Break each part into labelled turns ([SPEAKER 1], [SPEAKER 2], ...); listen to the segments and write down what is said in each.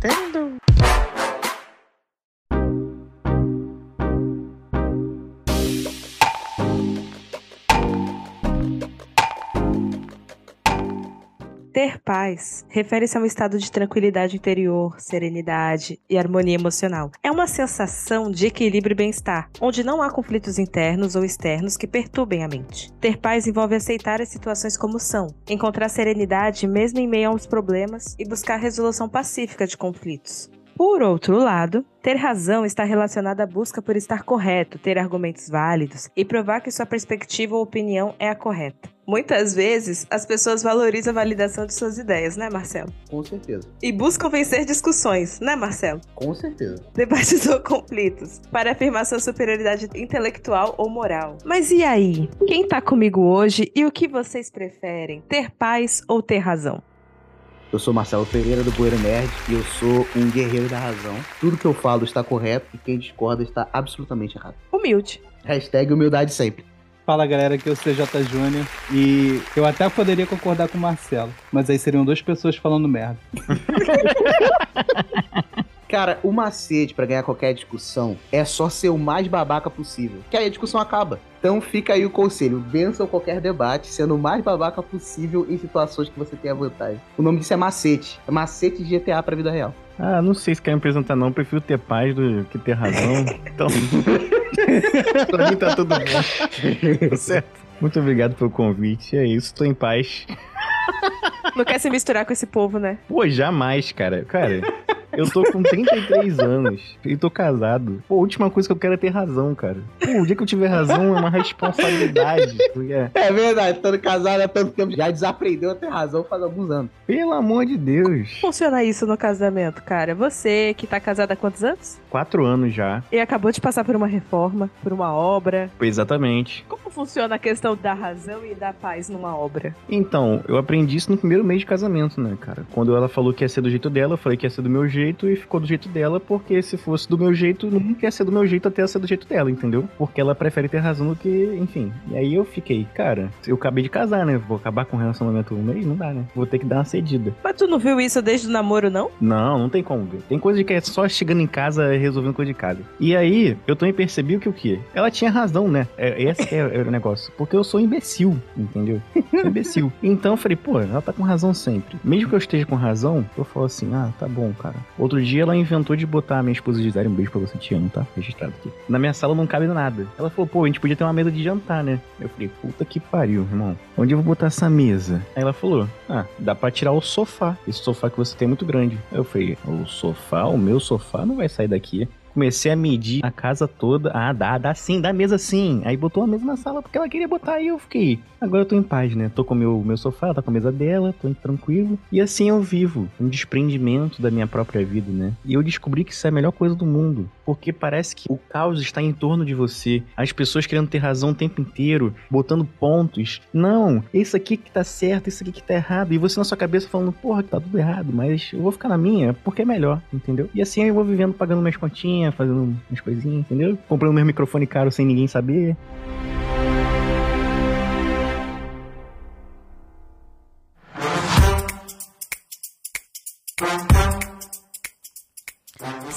[SPEAKER 1] Voltando. Paz refere-se a um estado de tranquilidade interior, serenidade e harmonia emocional. É uma sensação de equilíbrio e bem-estar, onde não há conflitos internos ou externos que perturbem a mente. Ter paz envolve aceitar as situações como são, encontrar serenidade mesmo em meio aos problemas e buscar resolução pacífica de conflitos. Por outro lado, ter razão está relacionado à busca por estar correto, ter argumentos válidos e provar que sua perspectiva ou opinião é a correta. Muitas vezes, as pessoas valorizam a validação de suas ideias, né, Marcelo?
[SPEAKER 2] Com certeza.
[SPEAKER 1] E buscam vencer discussões, né, Marcelo?
[SPEAKER 2] Com certeza.
[SPEAKER 1] Debates ou conflitos, para afirmar sua superioridade intelectual ou moral. Mas e aí? Quem tá comigo hoje e o que vocês preferem? Ter paz ou ter razão?
[SPEAKER 2] Eu sou Marcelo Pereira do Poeira Nerd e eu sou um guerreiro da razão. Tudo que eu falo está correto e quem discorda está absolutamente errado.
[SPEAKER 1] Humilde.
[SPEAKER 2] Hashtag humildade sempre.
[SPEAKER 3] Fala galera, aqui é o CJ Júnior e eu até poderia concordar com o Marcelo, mas aí seriam duas pessoas falando merda.
[SPEAKER 2] Cara, o macete para ganhar qualquer discussão é só ser o mais babaca possível, que aí a discussão acaba. Então fica aí o conselho, vençam qualquer debate sendo o mais babaca possível em situações que você tenha vantagem. O nome disso é macete, é macete de GTA pra vida real.
[SPEAKER 4] Ah, não sei se quer me apresentar não, prefiro ter paz do que ter razão. Então, pra mim tá tudo bom. certo. Muito obrigado pelo convite, é isso, tô em paz.
[SPEAKER 1] Não quer se misturar com esse povo, né?
[SPEAKER 4] Pô, jamais, cara. Cara, eu tô com 33 anos e tô casado. Pô, a última coisa que eu quero é ter razão, cara. Pô, o dia que eu tiver razão é uma responsabilidade. É.
[SPEAKER 2] É verdade, estando casado há tanto tempo, já desaprendeu a ter razão faz alguns anos.
[SPEAKER 4] Pelo amor de Deus.
[SPEAKER 1] Funciona isso no casamento, cara. Você que tá casado há quantos anos?
[SPEAKER 4] Quatro anos já.
[SPEAKER 1] E acabou de passar por uma reforma, por uma obra.
[SPEAKER 4] Exatamente.
[SPEAKER 1] Como funciona a questão da razão e da paz numa obra?
[SPEAKER 4] Então, eu aprendi isso no primeiro mês de casamento, né, cara? Quando ela falou que ia ser do jeito dela, eu falei que ia ser do meu jeito e ficou do jeito dela, porque se fosse do meu jeito, nunca ia ser do meu jeito até ser do jeito dela, entendeu? Porque ela prefere ter razão do que, enfim. E aí eu fiquei, cara, eu acabei de casar, né? Vou acabar com o relacionamento um mês? Não dá, né? Vou ter que dar uma cedida.
[SPEAKER 1] Mas tu não viu isso desde o namoro, não?
[SPEAKER 4] Não, não tem como ver. Tem coisa de que é só chegando em casa resolvendo coisa de casa. E aí, eu também percebi que o quê? Ela tinha razão, né? É, esse é, é o negócio. Porque eu sou imbecil, entendeu? Sou imbecil. Então eu falei, pô, ela tá com razão sempre. Mesmo que eu esteja com razão, eu falo assim, ah, tá bom, cara. Outro dia ela inventou de botar a minha esposa Gisele, um beijo pra você, te amo, tá? Registrado aqui. Na minha sala não cabe nada. Ela falou, pô, a gente podia ter uma mesa de jantar, né? Eu falei, puta que pariu, irmão. Onde eu vou botar essa mesa? Aí ela falou, ah, dá pra tirar o sofá. Esse sofá que você tem é muito grande. Eu falei, o sofá, o meu sofá não vai sair daqui. Comecei a medir a casa toda. Ah, dá, dá sim, dá mesa sim. Aí botou a mesa na sala porque ela queria botar aí eu fiquei. Agora eu tô em paz, né? Tô com o meu, meu sofá, tá com a mesa dela, tô tranquilo. E assim eu vivo, um desprendimento da minha própria vida, né? E eu descobri que isso é a melhor coisa do mundo. Porque parece que o caos está em torno de você. As pessoas querendo ter razão o tempo inteiro, botando pontos. Não, isso aqui que tá certo, isso aqui que tá errado. E você na sua cabeça falando, porra, que tá tudo errado, mas eu vou ficar na minha porque é melhor, entendeu? E assim eu vou vivendo, pagando minhas continhas, fazendo umas coisinhas, entendeu? Comprando meu microfone caro sem ninguém saber.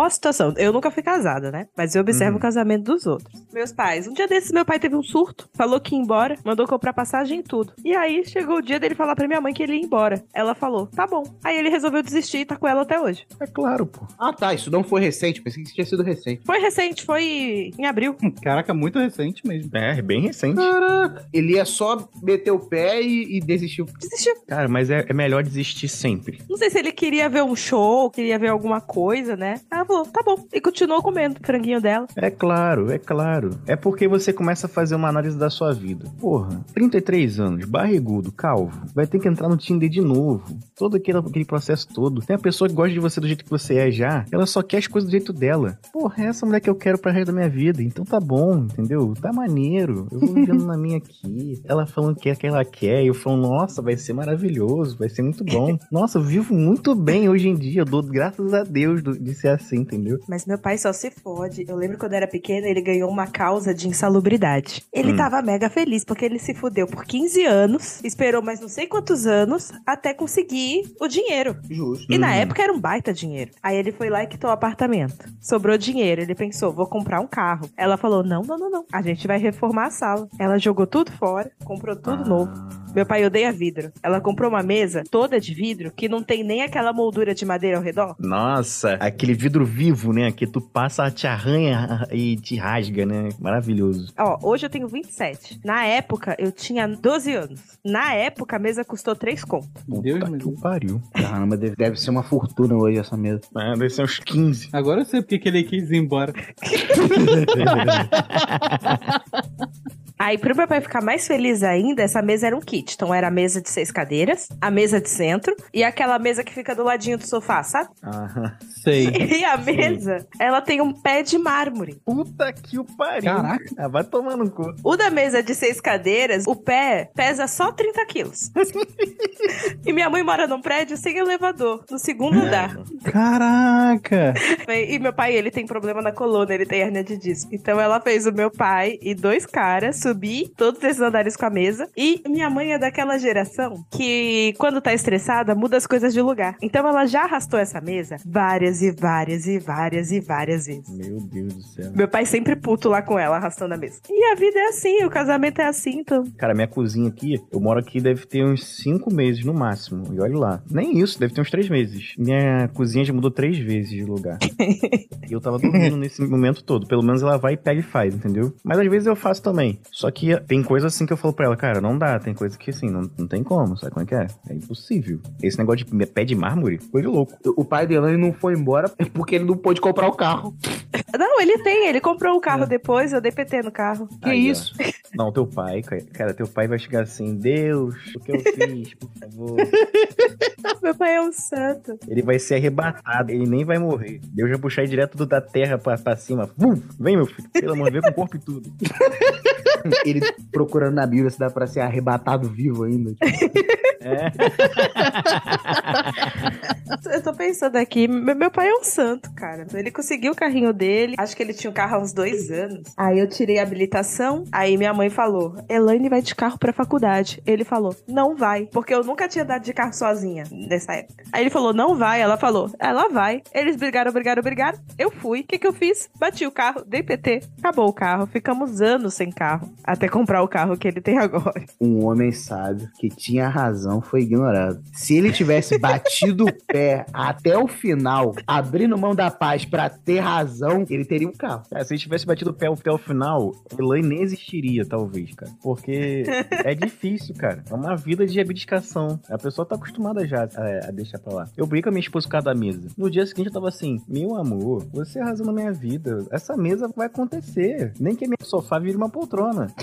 [SPEAKER 1] Ó a situação, eu nunca fui casada, né? Mas eu observo
[SPEAKER 4] Uhum.
[SPEAKER 1] o casamento dos outros. Meus pais, um dia desses meu pai teve um surto, falou que ia embora, mandou comprar passagem e tudo. E aí chegou o dia dele falar pra minha mãe que ele ia embora. Ela falou, tá bom. Aí ele resolveu desistir e tá com ela até hoje.
[SPEAKER 4] É claro, pô.
[SPEAKER 2] Ah tá, isso não foi recente, pensei que isso tinha sido recente.
[SPEAKER 1] Foi recente, foi em abril.
[SPEAKER 3] Caraca, muito recente mesmo.
[SPEAKER 4] É, bem recente.
[SPEAKER 2] Caraca, ele ia só meter o pé e, e desistiu.
[SPEAKER 1] Desistiu.
[SPEAKER 4] Cara, mas é, é melhor desistir sempre.
[SPEAKER 1] Não sei se ele queria ver um show, queria ver alguma coisa, né? Ah, tá bom. E continuou comendo o franguinho dela.
[SPEAKER 4] É claro, é claro. É porque você começa a fazer uma análise da sua vida. Porra, 33 anos, barrigudo, calvo, vai ter que entrar no Tinder de novo. Todo aquele, aquele processo todo. Tem a pessoa que gosta de você do jeito que você é já, ela só quer as coisas do jeito dela. Porra, é essa mulher que eu quero pra resto da minha vida. Então tá bom, entendeu? Tá maneiro. Eu vou vivendo na minha aqui. Ela falando que é que ela quer, eu falo, nossa, vai ser maravilhoso, vai ser muito bom. Nossa, eu vivo muito bem hoje em dia. Eu dou graças a Deus de ser assim, entendeu?
[SPEAKER 1] Mas meu pai só se fode. Eu lembro quando eu era pequena, ele ganhou uma causa de insalubridade. Ele
[SPEAKER 4] Hum.
[SPEAKER 1] tava mega feliz porque ele se fudeu por 15 anos, esperou mais não sei quantos anos até conseguir o dinheiro.
[SPEAKER 2] Justo.
[SPEAKER 1] E na
[SPEAKER 4] Hum.
[SPEAKER 1] época era um baita dinheiro. Aí ele foi lá e quitou o apartamento. Sobrou dinheiro. Ele pensou, vou comprar um carro. Ela falou: não, não, não, não. A gente vai reformar a sala. Ela jogou tudo fora, comprou tudo
[SPEAKER 4] Ah.
[SPEAKER 1] novo. Meu pai odeia vidro. Ela comprou uma mesa toda de vidro que não tem nem aquela moldura de madeira ao redor.
[SPEAKER 4] Nossa, aquele vidro vivo, né? Que tu passa, te arranha e te rasga, né? Maravilhoso.
[SPEAKER 1] Ó, hoje eu tenho 27. Na época, eu tinha 12 anos. Na época, a mesa custou 3 conto.
[SPEAKER 3] Deus
[SPEAKER 4] Puta que pariu.
[SPEAKER 2] Caramba, deve, deve ser uma fortuna hoje essa mesa.
[SPEAKER 4] É, deve ser uns 15.
[SPEAKER 3] Agora eu sei porque que ele quis ir embora.
[SPEAKER 1] Aí, pro meu pai ficar mais feliz ainda, essa mesa era um kit. Então, era a mesa de seis cadeiras, a mesa de centro e aquela mesa que fica do ladinho do sofá, sabe?
[SPEAKER 4] Ah,
[SPEAKER 3] Sei.
[SPEAKER 1] E a mesa, ela tem um pé de mármore.
[SPEAKER 4] puta que o pariu.
[SPEAKER 3] Caraca.
[SPEAKER 4] Ah, vai tomar no cu.
[SPEAKER 1] O da mesa de seis cadeiras, o pé pesa só 30 quilos. e minha mãe mora num prédio sem elevador, no segundo andar.
[SPEAKER 3] Caraca!
[SPEAKER 1] E meu pai, ele tem problema na coluna, ele tem hernia de disco. Então ela fez o meu pai e dois caras subir todos esses andares com a mesa. E minha mãe é daquela geração que, quando tá estressada, muda as coisas de lugar. Então ela já arrastou essa mesa várias e várias e várias e várias vezes.
[SPEAKER 4] Meu Deus do céu.
[SPEAKER 1] Meu pai sempre puto lá com ela, arrastando a mesa. E a vida é assim, o casamento é assim, então.
[SPEAKER 4] Cara, minha cozinha aqui, eu moro aqui deve ter uns 5 meses no máximo. E olha lá. Nem isso, deve ter uns 3 meses. Minha cozinha já mudou 3 vezes de lugar. e eu tava dormindo nesse momento todo. Pelo menos ela vai, pega e faz, entendeu? Mas às vezes eu faço também. Só que tem coisa assim que eu falo pra ela, cara, não dá. Tem coisa que assim, não, não tem como. Sabe como é que é? É impossível. Esse negócio de pé de mármore, coisa de louco.
[SPEAKER 2] O pai de Elaine não foi embora porque ele não pôde comprar o carro.
[SPEAKER 1] Não, ele tem, ele comprou o carro depois, eu dei PT no carro.
[SPEAKER 2] Que
[SPEAKER 4] Aí, ó.
[SPEAKER 2] isso?
[SPEAKER 4] Não, teu pai, cara, teu pai vai chegar assim, Deus, o que eu fiz, por favor.
[SPEAKER 1] Meu pai é um santo.
[SPEAKER 4] Ele vai ser arrebatado, ele nem vai morrer. Deus vai puxar ele direto do- da terra pra, pra cima. Vum! Vem, meu filho. Pelo amor de Deus, com o corpo e tudo.
[SPEAKER 2] Ele procurando na Bíblia se dá pra ser arrebatado vivo ainda.
[SPEAKER 4] É.
[SPEAKER 1] Eu tô pensando aqui, meu pai é um santo, cara. Ele conseguiu o carrinho dele. Acho que ele tinha o carro há uns dois anos. Aí eu tirei a habilitação. Aí minha mãe falou: Elaine vai de carro pra faculdade. Ele falou: não vai. Porque eu nunca tinha dado de carro sozinha nessa época. Aí ele falou: não vai. Ela falou: ela vai. Eles brigaram, brigaram, brigaram. Eu fui. O que, que eu fiz? Bati o carro, dei PT. Acabou o carro. Ficamos anos sem carro. Até comprar o carro que ele tem agora.
[SPEAKER 2] Um homem sábio que tinha razão foi ignorado. Se ele tivesse batido o pé até o final, abrindo mão da paz pra ter razão, ele teria um carro.
[SPEAKER 4] Cara, se ele tivesse batido o pé até o final, Elaine nem existiria, talvez, cara. Porque é difícil, cara. É uma vida de abdicação. A pessoa tá acostumada já a, a deixar pra lá. Eu brinco com a minha esposa por causa da mesa. No dia seguinte eu tava assim, meu amor, você arrasou na minha vida. Essa mesa vai acontecer. Nem que a minha sofá vire uma poltrona.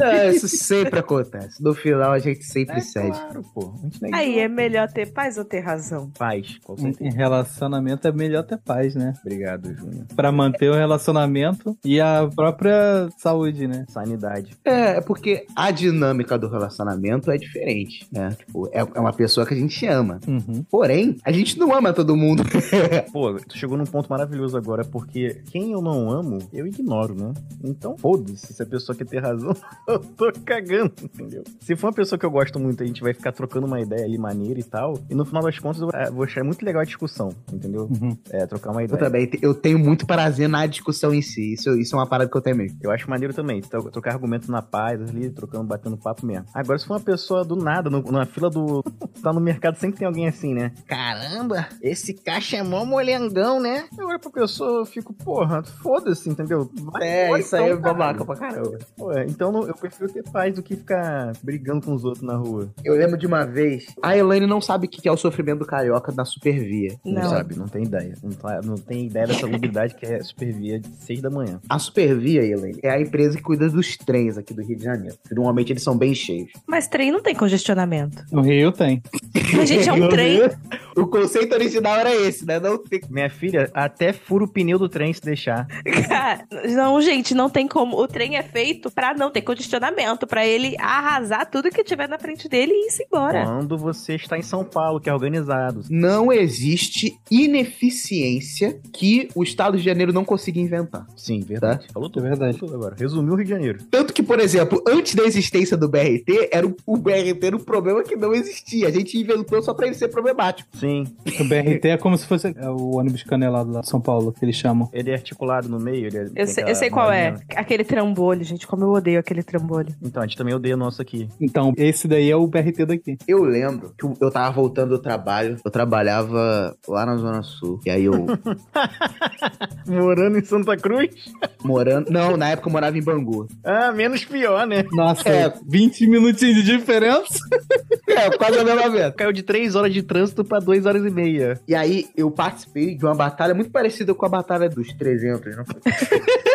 [SPEAKER 2] É, isso sempre acontece. No final a gente sempre
[SPEAKER 4] É
[SPEAKER 2] cede.
[SPEAKER 4] claro, pô. A gente nem
[SPEAKER 1] Aí é melhor ter paz ou ter razão?
[SPEAKER 4] paz, com
[SPEAKER 3] Em relacionamento é melhor ter paz, né?
[SPEAKER 4] Obrigado, Júnior.
[SPEAKER 3] Pra manter o relacionamento e a própria saúde, né?
[SPEAKER 4] Sanidade.
[SPEAKER 2] É, é porque a dinâmica do relacionamento é diferente, né? Tipo, é, é uma pessoa que a gente ama.
[SPEAKER 3] Uhum.
[SPEAKER 2] Porém, a gente não ama todo mundo.
[SPEAKER 4] Pô, tu chegou num ponto maravilhoso agora, porque quem eu não amo, eu ignoro, né? Então, foda-se, se a pessoa quer ter razão, eu tô cagando, entendeu? Se for uma pessoa que eu gosto muito, a gente vai ficar trocando uma ideia ali maneira e tal, e no final das contas eu eh, vou achar muito legal a discussão, entendeu?
[SPEAKER 3] Uhum.
[SPEAKER 4] É, trocar uma
[SPEAKER 2] Eu
[SPEAKER 4] ideia.
[SPEAKER 2] também, te- eu tenho muito prazer na discussão em si. Isso, isso é uma parada que eu tenho mesmo.
[SPEAKER 4] Eu acho maneiro também, tro- trocar argumentos na paz ali, trocando, batendo papo mesmo. Agora, se for uma pessoa do nada, no- na fila do. tá no mercado, sempre tem alguém assim, né? Caramba, esse caixa é mó molengão, né? Eu olho pra pessoa eu fico, porra, foda-se, entendeu? Vai
[SPEAKER 2] É,
[SPEAKER 4] embora,
[SPEAKER 2] isso aí é
[SPEAKER 4] então,
[SPEAKER 2] babaca pra caramba.
[SPEAKER 4] Pô, então eu prefiro ter paz do que ficar brigando com os outros na rua.
[SPEAKER 2] Eu lembro de uma vez. A Elaine não sabe o que é o sofrimento do carioca. na supervia.
[SPEAKER 4] Não,
[SPEAKER 1] Não.
[SPEAKER 4] sabe, não tem ideia. Não, tá- não tem ideia dessa lubilidade que é supervia de 6 da manhã.
[SPEAKER 2] A Supervia, Elaine, é a empresa que cuida dos trens aqui do Rio de Janeiro. Normalmente eles são bem cheios.
[SPEAKER 1] Mas trem não tem congestionamento.
[SPEAKER 3] No Rio tem.
[SPEAKER 1] Mas, gente, é um trem.
[SPEAKER 3] Rio,
[SPEAKER 2] O conceito original era esse, né? Não tem.
[SPEAKER 4] Minha filha até fura o pneu do trem se deixar.
[SPEAKER 1] Cara, não, gente, não tem como. O trem é feito pra não ter congestionamento, pra ele arrasar tudo que tiver na frente dele e embora.
[SPEAKER 4] Quando você está em São Paulo, que é organizado.
[SPEAKER 2] Não existe ineficiência que o Estado de Janeiro não consiga inventar.
[SPEAKER 4] Sim, verdade. Falou
[SPEAKER 3] é
[SPEAKER 4] tudo.
[SPEAKER 3] verdade.
[SPEAKER 4] Falou tudo agora. Resumiu o Rio de Janeiro.
[SPEAKER 2] Tanto que, por exemplo, antes da existência do BRT, era o, o BRT era um problema que não existia. A gente inventou só pra ele ser problemático.
[SPEAKER 4] Sim,
[SPEAKER 3] O BRT é como se fosse é, o ônibus canelado lá de São Paulo, que eles chamam.
[SPEAKER 4] ele é articulado no meio. Ele é-
[SPEAKER 1] Eu sei, eu sei qual é. Aquele trambolho, gente. Como eu odeio aquele trambolho.
[SPEAKER 4] Então, a gente também odeia o nosso aqui.
[SPEAKER 3] Então, esse daí é o BRT daqui.
[SPEAKER 2] Eu lembro que eu tava voltando do trabalho, eu trabalhava lá na Zona Sul. E aí eu
[SPEAKER 4] Morando em Santa Cruz?
[SPEAKER 2] morando. Não, na época eu morava em Bangu.
[SPEAKER 4] Ah, menos pior, né?
[SPEAKER 3] Nossa,
[SPEAKER 2] É.
[SPEAKER 3] 20 minutinhos de diferença.
[SPEAKER 2] É, quase a mesma vez.
[SPEAKER 4] Caiu de 3 horas de trânsito pra 2 horas e meia.
[SPEAKER 2] E aí eu participei de uma batalha muito parecida com a batalha dos 300, não foi?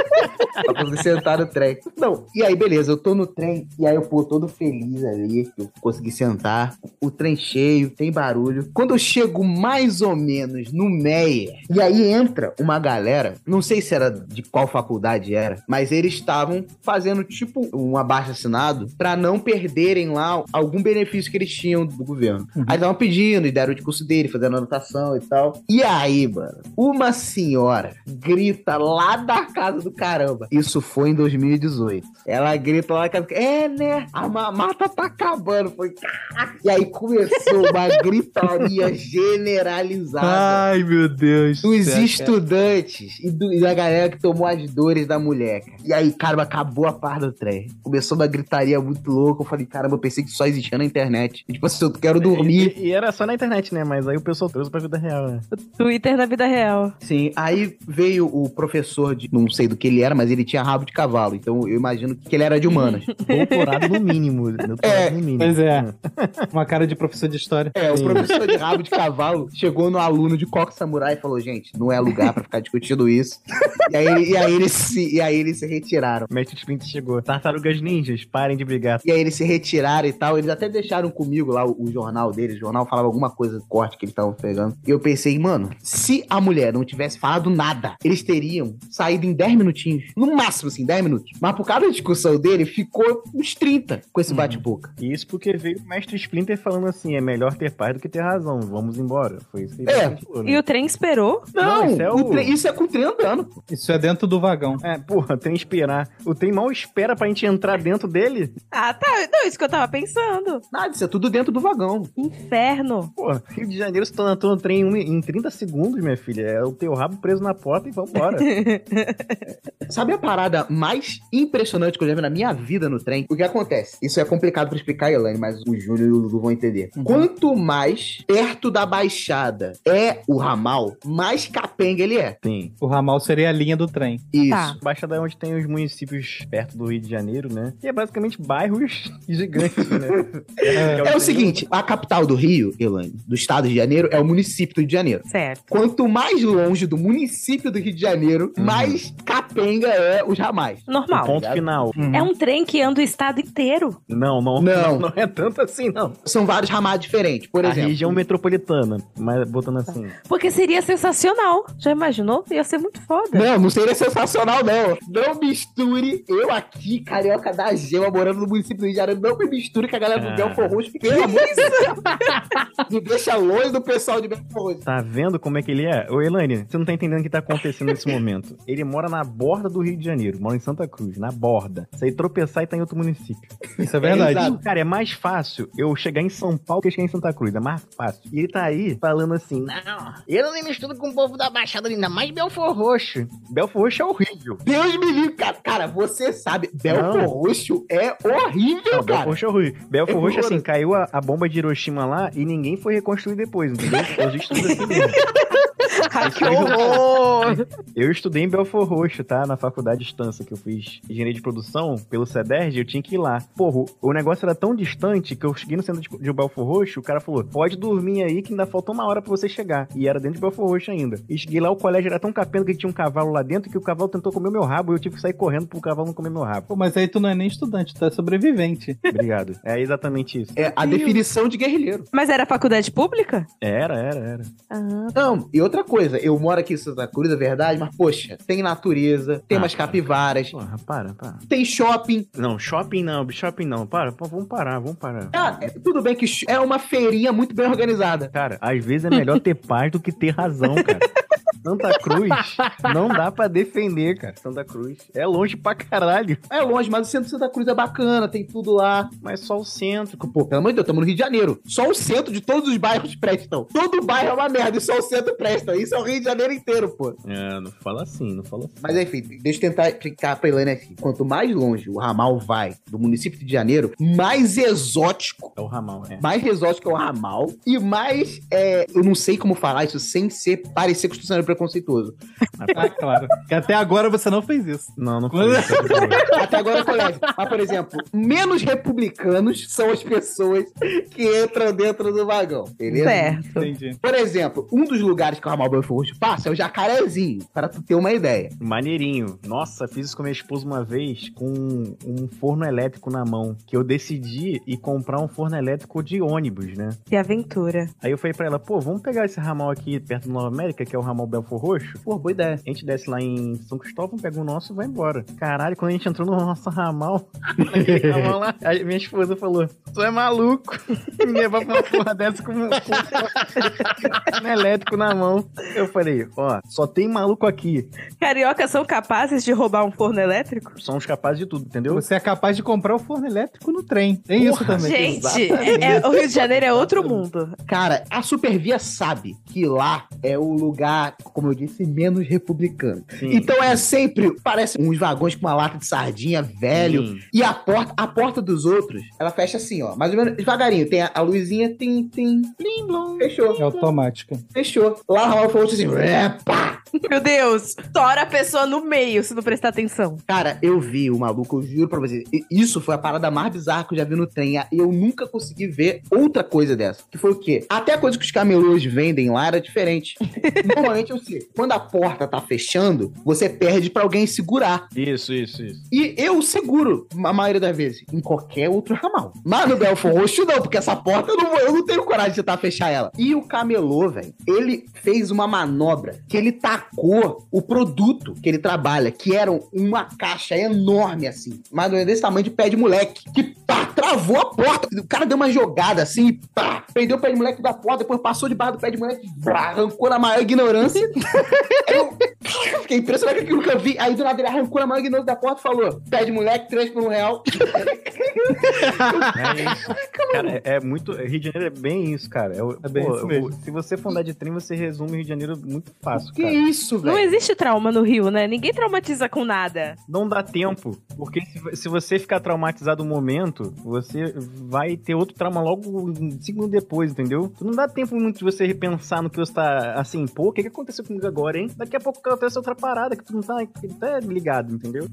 [SPEAKER 2] pra conseguir sentar no trem. Não, e aí beleza, eu tô no trem, e aí eu pô, todo feliz ali, eu consegui sentar, o trem cheio, tem barulho. Quando eu chego mais ou menos no Meia, e aí entra uma galera, não sei se era de qual faculdade era, mas eles estavam fazendo tipo um abaixo assinado pra não perderem lá algum benefício que eles tinham do governo. Aí estavam pedindo e deram o discurso dele, fazendo anotação e tal. E aí, mano, uma senhora grita lá da casa do caramba. Isso foi em 2018. Ela grita lá da É, né? A mamata tá acabando. Foi caraca. E aí começou uma gritaria generalizada.
[SPEAKER 3] Ai, meu Deus.
[SPEAKER 2] Dos
[SPEAKER 3] Caraca.
[SPEAKER 2] estudantes e, do- e da galera que tomou as dores da mulher. cara. E aí, caramba, acabou a par do trem. Começou uma gritaria muito louca. Eu falei, caramba, eu pensei que só existia na internet. E, tipo assim, eu quero dormir.
[SPEAKER 4] E, e era só na internet, né? Mas aí o pessoal trouxe pra vida real, né?
[SPEAKER 1] Twitter na vida real.
[SPEAKER 2] Sim, aí veio o professor de. Não sei do que ele era, mas ele tinha rabo de cavalo. Então eu imagino que ele era de humanas.
[SPEAKER 4] Doutorado no mínimo. Doutorado
[SPEAKER 2] É,
[SPEAKER 4] no mínimo.
[SPEAKER 3] Pois é. Uma cara de professor de história.
[SPEAKER 2] É, o
[SPEAKER 4] Sim.
[SPEAKER 2] professor de rabo de cavalo chegou no aluno de coque samurai e falou: gente, não é lugar pra ficar discutindo isso. e, aí, e, aí eles se, e aí eles se retiraram.
[SPEAKER 4] O Mestre Splinter chegou. Tartarugas ninjas, parem de brigar.
[SPEAKER 2] E aí eles se retiraram e tal. Eles até deixaram comigo lá o, o jornal deles. O jornal falava alguma coisa do corte que eles estavam pegando. E eu pensei, mano, se a mulher não tivesse falado nada, eles teriam saído em 10 minutinhos. No máximo, assim, 10 minutos. Mas por causa da discussão dele, ficou uns 30 com esse
[SPEAKER 4] Uhum.
[SPEAKER 2] bate-boca.
[SPEAKER 4] E Isso porque veio o Mestre Splinter falando assim: é melhor ter paz do que ter razão. Vamos embora. Foi isso que ele
[SPEAKER 2] É.
[SPEAKER 4] falou, né?
[SPEAKER 1] E o trem esperou.
[SPEAKER 2] Não,
[SPEAKER 4] isso é
[SPEAKER 2] o
[SPEAKER 4] o-
[SPEAKER 2] isso é com o trem andando. pô.
[SPEAKER 3] Isso é dentro do vagão.
[SPEAKER 4] É, porra, tem que esperar. O trem mal espera pra gente entrar dentro dele.
[SPEAKER 1] Ah, tá. Não, isso que eu tava pensando.
[SPEAKER 2] Nada, isso é tudo dentro do vagão.
[SPEAKER 1] Inferno.
[SPEAKER 4] Porra, Rio de Janeiro se torna no trem em em 30 segundos, minha filha. É o teu rabo preso na porta e vambora.
[SPEAKER 2] Sabe a parada mais impressionante que eu já vi na minha vida no trem? O que acontece? Isso é complicado pra explicar, Elaine, mas o Júnior e o Lulu vão entender.
[SPEAKER 3] Uhum.
[SPEAKER 2] Quanto mais perto da baixada é o ramal, mais capenga ele é.
[SPEAKER 4] Tem.
[SPEAKER 3] O ramal seria a linha do trem.
[SPEAKER 2] Isso.
[SPEAKER 1] Tá.
[SPEAKER 4] Baixada é onde tem os municípios perto do Rio de Janeiro, né? E é basicamente bairros gigantes, né?
[SPEAKER 2] É o seguinte, a capital do Rio, Elaine, do estado de Janeiro, é o município do Rio de Janeiro.
[SPEAKER 1] Certo.
[SPEAKER 2] Quanto mais longe do município do Rio de Janeiro,
[SPEAKER 4] Uhum.
[SPEAKER 2] mais capenga é os ramais.
[SPEAKER 1] Normal.
[SPEAKER 4] Ponto
[SPEAKER 2] Obrigado.
[SPEAKER 4] final.
[SPEAKER 1] É um trem que anda o estado inteiro.
[SPEAKER 4] Não, não,
[SPEAKER 2] Não.
[SPEAKER 4] não. é tanto assim, não.
[SPEAKER 2] São vários ramais diferentes. Por
[SPEAKER 4] a
[SPEAKER 2] exemplo,
[SPEAKER 4] região metropolitana, mas botando assim.
[SPEAKER 1] Porque seria sensacional. Já imaginou? Ia ser muito foda.
[SPEAKER 2] Não, não seria sensacional, não. Não misture eu aqui, carioca da Gema, morando no município do Rio de Janeiro. Não me misture com a galera do
[SPEAKER 4] Ah.
[SPEAKER 2] Belfor Roxo. Pelo amor de Deus. Me deixa longe do pessoal de Belfor Roxo.
[SPEAKER 4] Tá vendo como é que ele é? Ô, Elaine, você não tá entendendo o que tá acontecendo nesse momento. Ele mora na borda do Rio de Janeiro, mora em Santa Cruz, na borda. Se aí tropeçar e tá em outro município.
[SPEAKER 3] Isso é verdade.
[SPEAKER 2] exato.
[SPEAKER 4] Cara, é mais fácil eu chegar em São Paulo que chegar em Santa Cruz. É mais fácil. E ele tá aí falando assim: Não, eu não me misturo com o povo da Baixada, ainda mais Belfor Roxo. Belfor Roxo é horrível.
[SPEAKER 2] Deus me livre, cara. Cara, você sabe, Belfor. Roxo é horrível,
[SPEAKER 4] Não, Belfor
[SPEAKER 2] cara.
[SPEAKER 4] Roxo é horrível. Belfor
[SPEAKER 2] É
[SPEAKER 4] Roxo, assim, caiu a, a bomba de Hiroshima lá e ninguém foi reconstruir depois, entendeu? Os estudos assim mesmo.
[SPEAKER 1] Que horror!
[SPEAKER 4] Eu estudei em Belfor Roxo, tá? Na faculdade de distância que eu fiz engenharia de produção pelo CEDERJ, eu tinha que ir lá. Porra, o negócio era tão distante que eu cheguei no centro de, de Belfor Roxo, o cara falou: pode dormir aí que ainda falta uma hora pra você chegar. E era dentro de Belfor Roxo ainda. E cheguei lá, o colégio era tão capendo que tinha um cavalo lá dentro que o cavalo tentou comer meu rabo e eu tive que sair correndo pro cavalo não comer meu rabo.
[SPEAKER 3] Pô, mas aí tu não é nem estudante, tu é sobrevivente.
[SPEAKER 4] Obrigado. É exatamente isso.
[SPEAKER 2] É a definição de guerrilheiro.
[SPEAKER 1] Mas era faculdade pública?
[SPEAKER 4] Era, era, era.
[SPEAKER 1] Ah,
[SPEAKER 2] Não, e outra coisa, eu moro aqui em Santa Cruz, é verdade, mas poxa, tem natureza, tem
[SPEAKER 4] Ah,
[SPEAKER 2] umas capivaras,
[SPEAKER 4] Porra, para, para.
[SPEAKER 2] tem shopping.
[SPEAKER 4] Não, shopping não, shopping não. Para, pô, vamos parar, vamos parar.
[SPEAKER 2] Ah, é- tudo bem que é uma feirinha muito bem organizada.
[SPEAKER 4] Cara, às vezes é melhor ter paz do que ter razão, cara. Santa Cruz não dá pra defender, cara. Santa Cruz é longe pra caralho,
[SPEAKER 2] É longe, mas o centro de Santa Cruz é bacana, tem tudo lá.
[SPEAKER 4] mas só o centro.
[SPEAKER 2] Pô, pelo amor de Deus, estamos no Rio de Janeiro. Só o centro de todos os bairros prestam. Todo bairro é uma merda e só o centro presta. Isso é o Rio de Janeiro inteiro, pô.
[SPEAKER 4] É, não fala assim, não fala assim.
[SPEAKER 2] Mas enfim, deixa eu tentar explicar pra Elaine aqui. Quanto mais longe o ramal vai do município de Janeiro, mais exótico.
[SPEAKER 4] É o ramal, é.
[SPEAKER 2] Mais exótico é o ramal. E mais, é, eu não sei como falar isso sem ser parecer constitucional preconceituoso.
[SPEAKER 3] Ah, claro. Que até agora você não fez isso.
[SPEAKER 4] Não, não foi isso.
[SPEAKER 2] Até agora, colégio. Mas, por exemplo, menos republicanos são as pessoas que entram dentro do vagão. Beleza?
[SPEAKER 1] certo.
[SPEAKER 3] Entendi.
[SPEAKER 2] Por exemplo, um dos lugares que o ramal Belfort passa é o Jacarezinho, para tu ter uma ideia.
[SPEAKER 4] Maneirinho. Nossa, fiz isso com minha esposa uma vez com um forno elétrico na mão. Que eu decidi ir comprar um forno elétrico de ônibus, né?
[SPEAKER 1] Que aventura.
[SPEAKER 4] Aí eu falei pra ela, pô, vamos pegar esse ramal aqui perto do Nova América, que é o ramal Belfor Roxo.
[SPEAKER 2] Pô, boa ideia.
[SPEAKER 4] A gente desce lá em São Cristóvão, pega o nosso e vai embora. Caralho, quando a gente entrou no nosso ramal, ramal lá, a minha esposa falou: Tu é maluco? Me levar pra uma porra dessa com, com um elétrico na mão. Eu falei: Ó, só tem maluco aqui.
[SPEAKER 1] Cariocas são capazes de roubar um forno elétrico?
[SPEAKER 4] São os capazes de tudo, entendeu?
[SPEAKER 3] Você é capaz de comprar o forno elétrico no trem. Tem isso
[SPEAKER 4] Porra,
[SPEAKER 3] também.
[SPEAKER 1] Gente, é- é- o Rio de Janeiro é outro mundo.
[SPEAKER 2] Cara, a Supervia sabe que lá é o lugar, como eu disse, menos republicano.
[SPEAKER 4] Sim.
[SPEAKER 2] Então é sempre, parece uns vagões com uma lata de sardinha velho.
[SPEAKER 4] Sim.
[SPEAKER 2] E a porta, a porta dos outros, ela fecha assim, ó. Mais ou menos devagarinho. Tem a, a luzinha, plim, blom. Fechou.
[SPEAKER 3] É automática.
[SPEAKER 2] Fechou. Lá o Ramal falou assim, é, pá.
[SPEAKER 1] Meu Deus, tora a pessoa no meio se não prestar atenção.
[SPEAKER 2] Cara, eu vi o maluco, eu juro pra vocês. e Isso foi a parada mais bizarra que eu já vi no trem. E eu nunca consegui ver outra coisa dessa. Que foi o quê? Até a coisa que os camelôs vendem lá era diferente. Normalmente eu sei. Quando a porta tá fechando, você perde pra alguém segurar.
[SPEAKER 4] Isso, isso, isso.
[SPEAKER 2] E eu seguro, a maioria das vezes, em qualquer outro ramal. Mas no Belfort Roxo não, porque essa porta eu não, vou- eu não tenho coragem de tentar fechar ela. E o camelô, velho, ele fez uma manobra que ele tacou o produto que ele trabalha, que era uma caixa enorme assim, mais ou desse tamanho de pé de moleque, que pá, travou a porta. O cara deu uma jogada assim, pá, prendeu o pé de moleque da porta, depois passou debaixo do pé de moleque, vrá, arrancou na maior ignorância. eu fiquei impressionado com aquilo que eu vi. Aí do nada ele arrancou na maior ignorância da porta e falou: pé de moleque, três por um real.
[SPEAKER 4] É isso. Cara, é, é muito. Rio de Janeiro é bem isso, cara. É, o-
[SPEAKER 3] É bem isso mesmo.
[SPEAKER 4] se você for andar de trem, você resume o Rio de Janeiro muito fácil,
[SPEAKER 2] Que
[SPEAKER 4] cara.
[SPEAKER 2] isso,
[SPEAKER 1] Não
[SPEAKER 2] velho?
[SPEAKER 1] existe trauma no Rio, né? Ninguém traumatiza com nada.
[SPEAKER 4] Não dá tempo, porque se, se você ficar traumatizado um momento, você vai ter outro trauma logo um segundo depois, entendeu? Não dá tempo muito de você repensar no que você tá assim, pô, o que, que aconteceu comigo agora, hein? Daqui a pouco acontece outra parada que tu não tá, tá ligado, entendeu?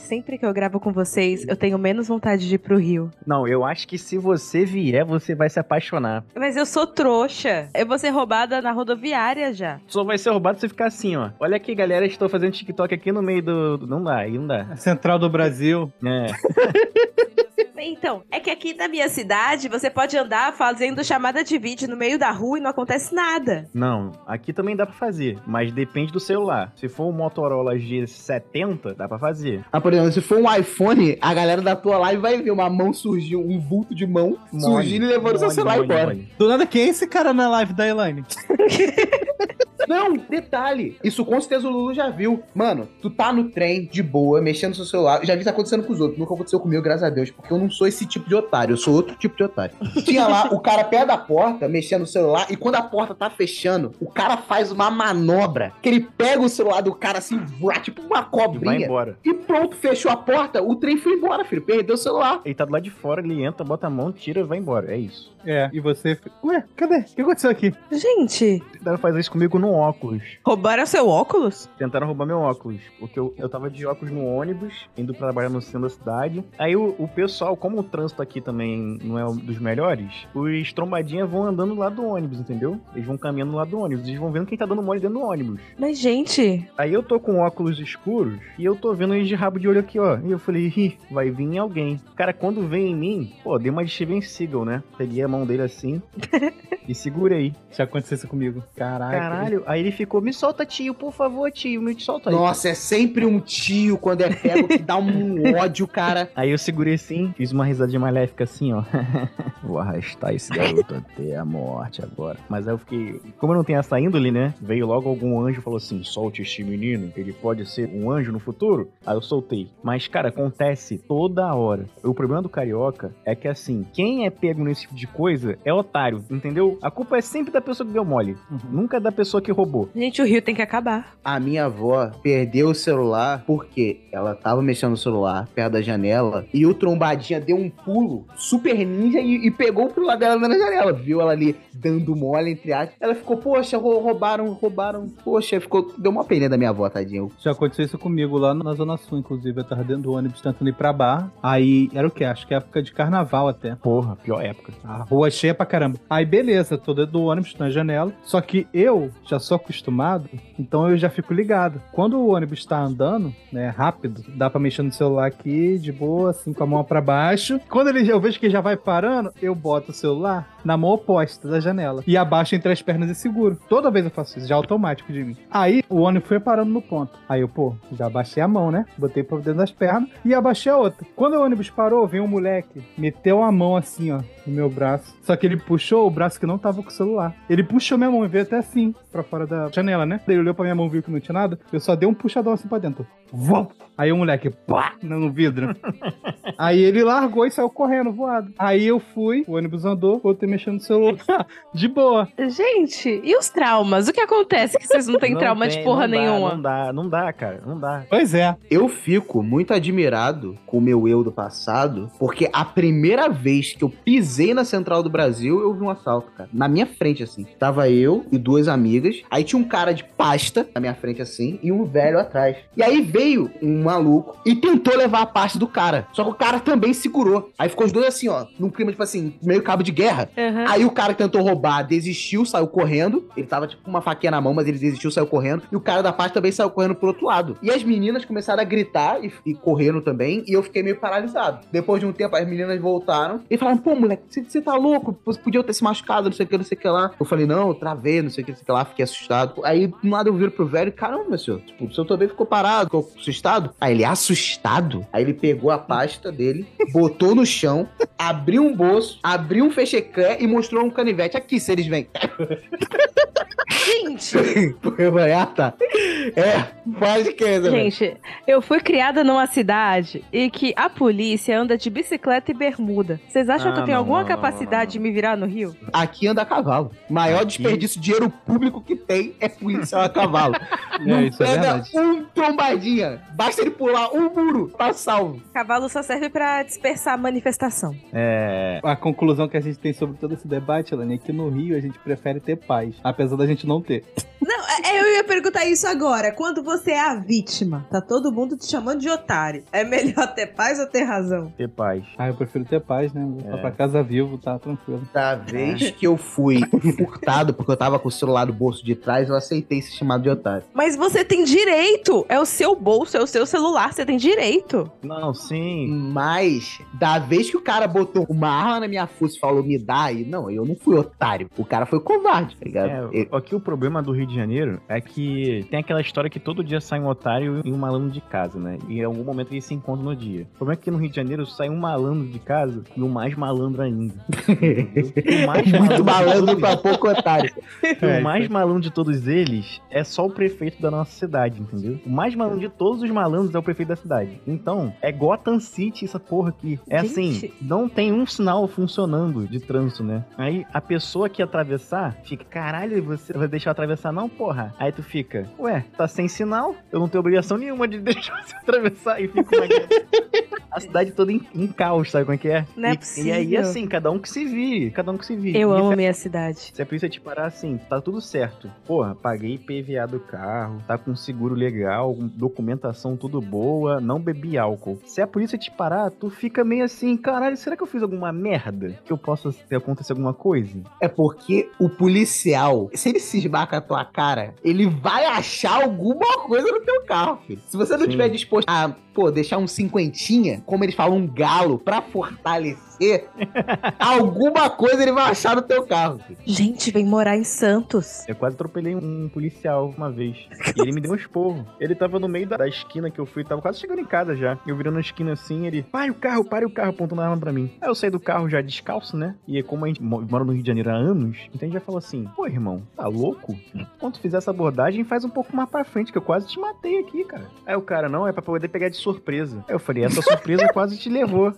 [SPEAKER 1] Sempre que eu gravo com vocês, eu tenho menos vontade de ir pro Rio.
[SPEAKER 4] Não, eu acho que se você vier, você vai se apaixonar.
[SPEAKER 1] Mas eu sou trouxa. Eu vou ser roubada na rodoviária já.
[SPEAKER 4] Só vai ser roubado se você ficar assim, ó. Olha aqui, galera, estou fazendo TikTok aqui no meio do. Não dá, aí não dá.
[SPEAKER 3] Central do Brasil.
[SPEAKER 4] É.
[SPEAKER 1] Então, é que aqui na minha cidade você pode andar fazendo chamada de vídeo no meio da rua e não acontece nada.
[SPEAKER 4] Não, aqui também dá pra fazer, mas depende do celular. Se for um Motorola G70, dá pra fazer.
[SPEAKER 2] Ah, por exemplo, se for um iPhone, a galera da tua live vai ver uma mão surgir, um vulto de mão surgindo e levando seu celular
[SPEAKER 4] mole,
[SPEAKER 2] embora.
[SPEAKER 4] mole.
[SPEAKER 3] Do nada, quem é esse cara na live da Elaine?
[SPEAKER 2] Não, detalhe. Isso com certeza o Lulu já viu. Mano, tu tá no trem, de boa, mexendo no seu celular. Eu já vi isso acontecendo com os outros. Nunca aconteceu comigo, graças a Deus. Porque eu não sou esse tipo de otário. Eu sou outro tipo de otário. Tinha lá o cara perto da porta, mexendo no celular. E quando a porta tá fechando, o cara faz uma manobra. Que ele pega o celular do cara assim, voa, tipo uma
[SPEAKER 4] E vai
[SPEAKER 2] cobrinha.
[SPEAKER 4] embora.
[SPEAKER 2] E pronto, fechou a porta. O trem foi embora, filho. Perdeu o celular.
[SPEAKER 4] Ele tá do lado de fora, ele entra, bota a mão, tira e vai embora. É isso.
[SPEAKER 3] É, e você. Ué, cadê? O que aconteceu aqui?
[SPEAKER 1] Gente,
[SPEAKER 4] Tentaram fazer isso comigo óculos.
[SPEAKER 1] roubaram seu óculos?
[SPEAKER 4] Tentaram roubar meu óculos. Porque eu, eu tava de óculos no ônibus, indo pra trabalhar no centro da cidade. Aí o, o pessoal, como o trânsito aqui também não é um dos melhores, os trombadinhas vão andando lá do ônibus, entendeu? Eles vão caminhando lá do ônibus. Eles vão vendo quem tá dando mole dentro do ônibus.
[SPEAKER 1] Mas, gente,
[SPEAKER 4] Aí eu tô com óculos escuros e eu tô vendo eles de rabo de olho aqui, ó. E eu falei, ih, vai vir alguém. Cara, quando vem em mim, pô, dei uma de Steven Seagal, né? Peguei a mão dele assim e segurei.
[SPEAKER 3] Já aconteceu isso comigo. Caraca.
[SPEAKER 4] Caralho, aí ele ficou, me solta, tio, por favor, tio, me solta aí.
[SPEAKER 2] Nossa, é sempre um tio quando é pego que dá um ódio, cara.
[SPEAKER 4] Aí eu segurei assim, fiz uma risadinha maléfica assim, ó. Vou arrastar esse garoto até a morte agora. Mas aí eu fiquei. Como eu não tenho essa índole, né? Veio logo algum anjo e falou assim: solte este menino, ele pode ser um anjo no futuro. Aí eu soltei. Mas, cara, acontece toda hora. O problema do carioca é que, assim, quem é pego nesse tipo de coisa é otário, entendeu? A culpa é sempre da pessoa que deu mole.
[SPEAKER 3] Uhum.
[SPEAKER 4] Nunca é da pessoa que roubou.
[SPEAKER 1] gente, o Rio tem que acabar.
[SPEAKER 2] A minha avó perdeu o celular porque ela tava mexendo no celular perto da janela e o trombadinha deu um pulo super ninja e, e pegou pro lado dela na janela. Viu ela ali dando mole, entre aspas. Ela ficou, poxa, rou- roubaram, roubaram. Poxa, ficou, deu uma pena da minha avó, tadinha.
[SPEAKER 3] Já aconteceu isso comigo lá na Zona Sul, inclusive. Eu tava dentro do ônibus tentando ir pra bar. Aí era o quê? Acho que é época de carnaval até.
[SPEAKER 4] Porra, pior época.
[SPEAKER 3] A rua cheia pra caramba. Aí beleza, tô dentro do ônibus, na janela. Só que eu já sou acostumado, então eu já fico ligado. Quando o ônibus tá andando, né, rápido, dá pra mexer no celular aqui, de boa, assim, com a mão pra baixo. Quando ele, eu vejo que já vai parando, eu boto o celular na mão oposta da janela. E abaixo entre as pernas e seguro. Toda vez eu faço isso, já é automático de mim. Aí o ônibus foi parando no ponto. Aí eu, pô, já abaixei a mão, né? Botei pra dentro das pernas e abaixei a outra. Quando o ônibus parou, veio um moleque, meteu a mão assim, ó, no meu braço. Só que ele puxou o braço que não tava com o celular. Ele puxou minha mão e veio até assim, pra fora da janela, né? Daí ele olhou pra minha mão, viu que não tinha nada. Eu só dei um puxadão assim pra dentro. Vum! Aí o moleque, pá, no vidro. Aí ele largou e saiu correndo, voado. Aí eu fui, o ônibus andou, voltei mexendo no celular. De boa.
[SPEAKER 1] Gente, e os traumas? O que acontece que vocês não têm
[SPEAKER 4] Não
[SPEAKER 1] trauma de
[SPEAKER 4] tem,
[SPEAKER 1] porra
[SPEAKER 4] não dá,
[SPEAKER 1] nenhuma?
[SPEAKER 4] Não dá, não dá, cara, não dá.
[SPEAKER 3] Pois é.
[SPEAKER 2] Eu fico muito admirado com o meu eu do passado, porque a primeira vez que eu pisei na Central do Brasil, eu vi um assalto, cara. Na minha frente, assim. Tava eu e duas amigas. Aí tinha um cara de pasta na minha frente, assim, e um velho atrás. E aí veio um maluco e tentou levar a pasta do cara. Só que o cara também segurou. Aí ficou os dois assim, ó, num clima, tipo assim, meio cabo de guerra.
[SPEAKER 1] Aham.
[SPEAKER 2] Aí o cara que tentou roubar desistiu, saiu correndo. Ele tava tipo com uma faquinha na mão, mas ele desistiu, saiu correndo. E o cara da pasta também saiu correndo pro outro lado. E as meninas começaram a gritar e, e correram também. E eu fiquei meio paralisado. Depois de um tempo, as meninas voltaram e falaram: pô, moleque, você- tá louco? Você podia ter se machucado, não sei o que, não sei o que lá. Eu falei: não, eu travei, não sei o que, não sei o que lá. Fiquei assustado. Aí do nada eu viro pro velho: caramba, senhor. Tipo, o senhor também ficou parado, ficou assustado. Aí ele, assustado? Aí ele pegou a pasta dele, botou no chão, abriu um bolso, abriu um e mostrou um canivete. Aqui, se eles vêm.
[SPEAKER 1] Gente,
[SPEAKER 2] Eu falei, ah, tá. É, pode que, né, velho?
[SPEAKER 1] gente, eu fui criada numa cidade e que a polícia anda de bicicleta e bermuda. Vocês acham
[SPEAKER 4] Ah,
[SPEAKER 1] que eu tenho
[SPEAKER 4] não,
[SPEAKER 1] alguma
[SPEAKER 4] não, não,
[SPEAKER 1] capacidade
[SPEAKER 4] não,
[SPEAKER 1] de me virar no Rio?
[SPEAKER 2] Aqui anda a cavalo. Maior
[SPEAKER 4] Aqui-
[SPEAKER 2] desperdício de dinheiro público que tem é policial a cavalo. Não
[SPEAKER 3] É, isso é
[SPEAKER 2] pega
[SPEAKER 3] verdade.
[SPEAKER 2] um trombadinha. Basta ele pular um muro, tá salvo.
[SPEAKER 1] Cavalo só serve pra dispersar a manifestação.
[SPEAKER 4] É.
[SPEAKER 3] A conclusão que a gente tem sobre todo esse debate, Elane, é que no Rio a gente prefere ter paz, apesar da gente não ter.
[SPEAKER 5] Não, eu ia perguntar isso agora. Quando você é a vítima, tá todo mundo te chamando de otário. É melhor ter paz ou ter razão?
[SPEAKER 4] Ter paz.
[SPEAKER 3] Ah, eu prefiro ter paz, né? Vou
[SPEAKER 4] É.
[SPEAKER 3] pra casa vivo, tá tranquilo.
[SPEAKER 2] Da vez que eu fui furtado, porque eu tava com o celular no bolso de trás, eu aceitei ser chamado de otário.
[SPEAKER 1] Mas você tem direito! É o seu bolso, é o seu celular, você tem direito.
[SPEAKER 4] Não, sim.
[SPEAKER 2] Mas, da vez que o cara botou uma arma na minha fuça e falou, me dá aí, não, eu não fui otário. O cara foi covarde, tá ligado?
[SPEAKER 4] É,
[SPEAKER 2] Eu-
[SPEAKER 4] aqui o problema do Rio de Janeiro é que tem aquela história que todo dia sai um otário e um malandro de casa, né? E em algum momento eles se encontram no dia. O problema é que no Rio de Janeiro sai um malandro de casa e um mais malandro ainda. o mais
[SPEAKER 2] Muito malandro
[SPEAKER 4] de
[SPEAKER 2] pra pouco otário.
[SPEAKER 4] o mais malandro de todos eles é só o prefeito da nossa cidade, entendeu? O mais malandro de todos os malandros é o prefeito da cidade. Então, é Gotham City essa porra aqui. É assim,
[SPEAKER 1] Gente.
[SPEAKER 4] não tem um sinal funcionando de trânsito, né? Aí a pessoa que atravessar fica, caralho, você vai deixar eu atravessar não, porra? Aí tu fica, ué, tá sem sinal? Eu não tenho obrigação nenhuma de deixar você atravessar e fica uma... a cidade toda em, em caos, sabe como é que é?
[SPEAKER 1] Não é
[SPEAKER 4] e, e aí,
[SPEAKER 1] possível.
[SPEAKER 4] assim, cada um que se vire, cada um que se vire.
[SPEAKER 1] Eu
[SPEAKER 4] E
[SPEAKER 1] amo a minha cidade.
[SPEAKER 4] se a polícia te parar assim, tá tudo certo. Porra, paguei PVA do carro, tá com seguro legal, documentação tudo boa, não bebi álcool. Se a polícia te parar, tu fica meio assim, caralho, será que eu fiz alguma merda? Que eu possa ter acontecido alguma coisa?
[SPEAKER 2] É porque o policial, se ele cismar com a tua cara, ele vai achar alguma coisa no teu carro, filho. Se você não estiver disposto a, pô, deixar um cinquentinha, como eles falam, um galo, pra fortalecer, alguma coisa ele vai achar no teu carro, filho.
[SPEAKER 1] Gente, vem morar em Santos.
[SPEAKER 4] Eu quase atropelei um policial uma vez. E ele me deu um esporro. Ele tava no meio da, da esquina que eu fui, tava quase chegando em casa já. Eu virando na esquina assim, ele, pare o carro, pare o carro, apontando a arma pra mim. Aí eu saí do carro já descalço, né? E como a gente mo- mora no Rio de Janeiro há anos, então a gente já falou assim: pô, irmão, tá louco? Quando tu fizer essa abordagem, faz um pouco mais pra frente, que eu quase te matei aqui, cara. Aí o cara, não, é pra poder pegar de surpresa. Aí eu falei, essa surpresa quase te levou.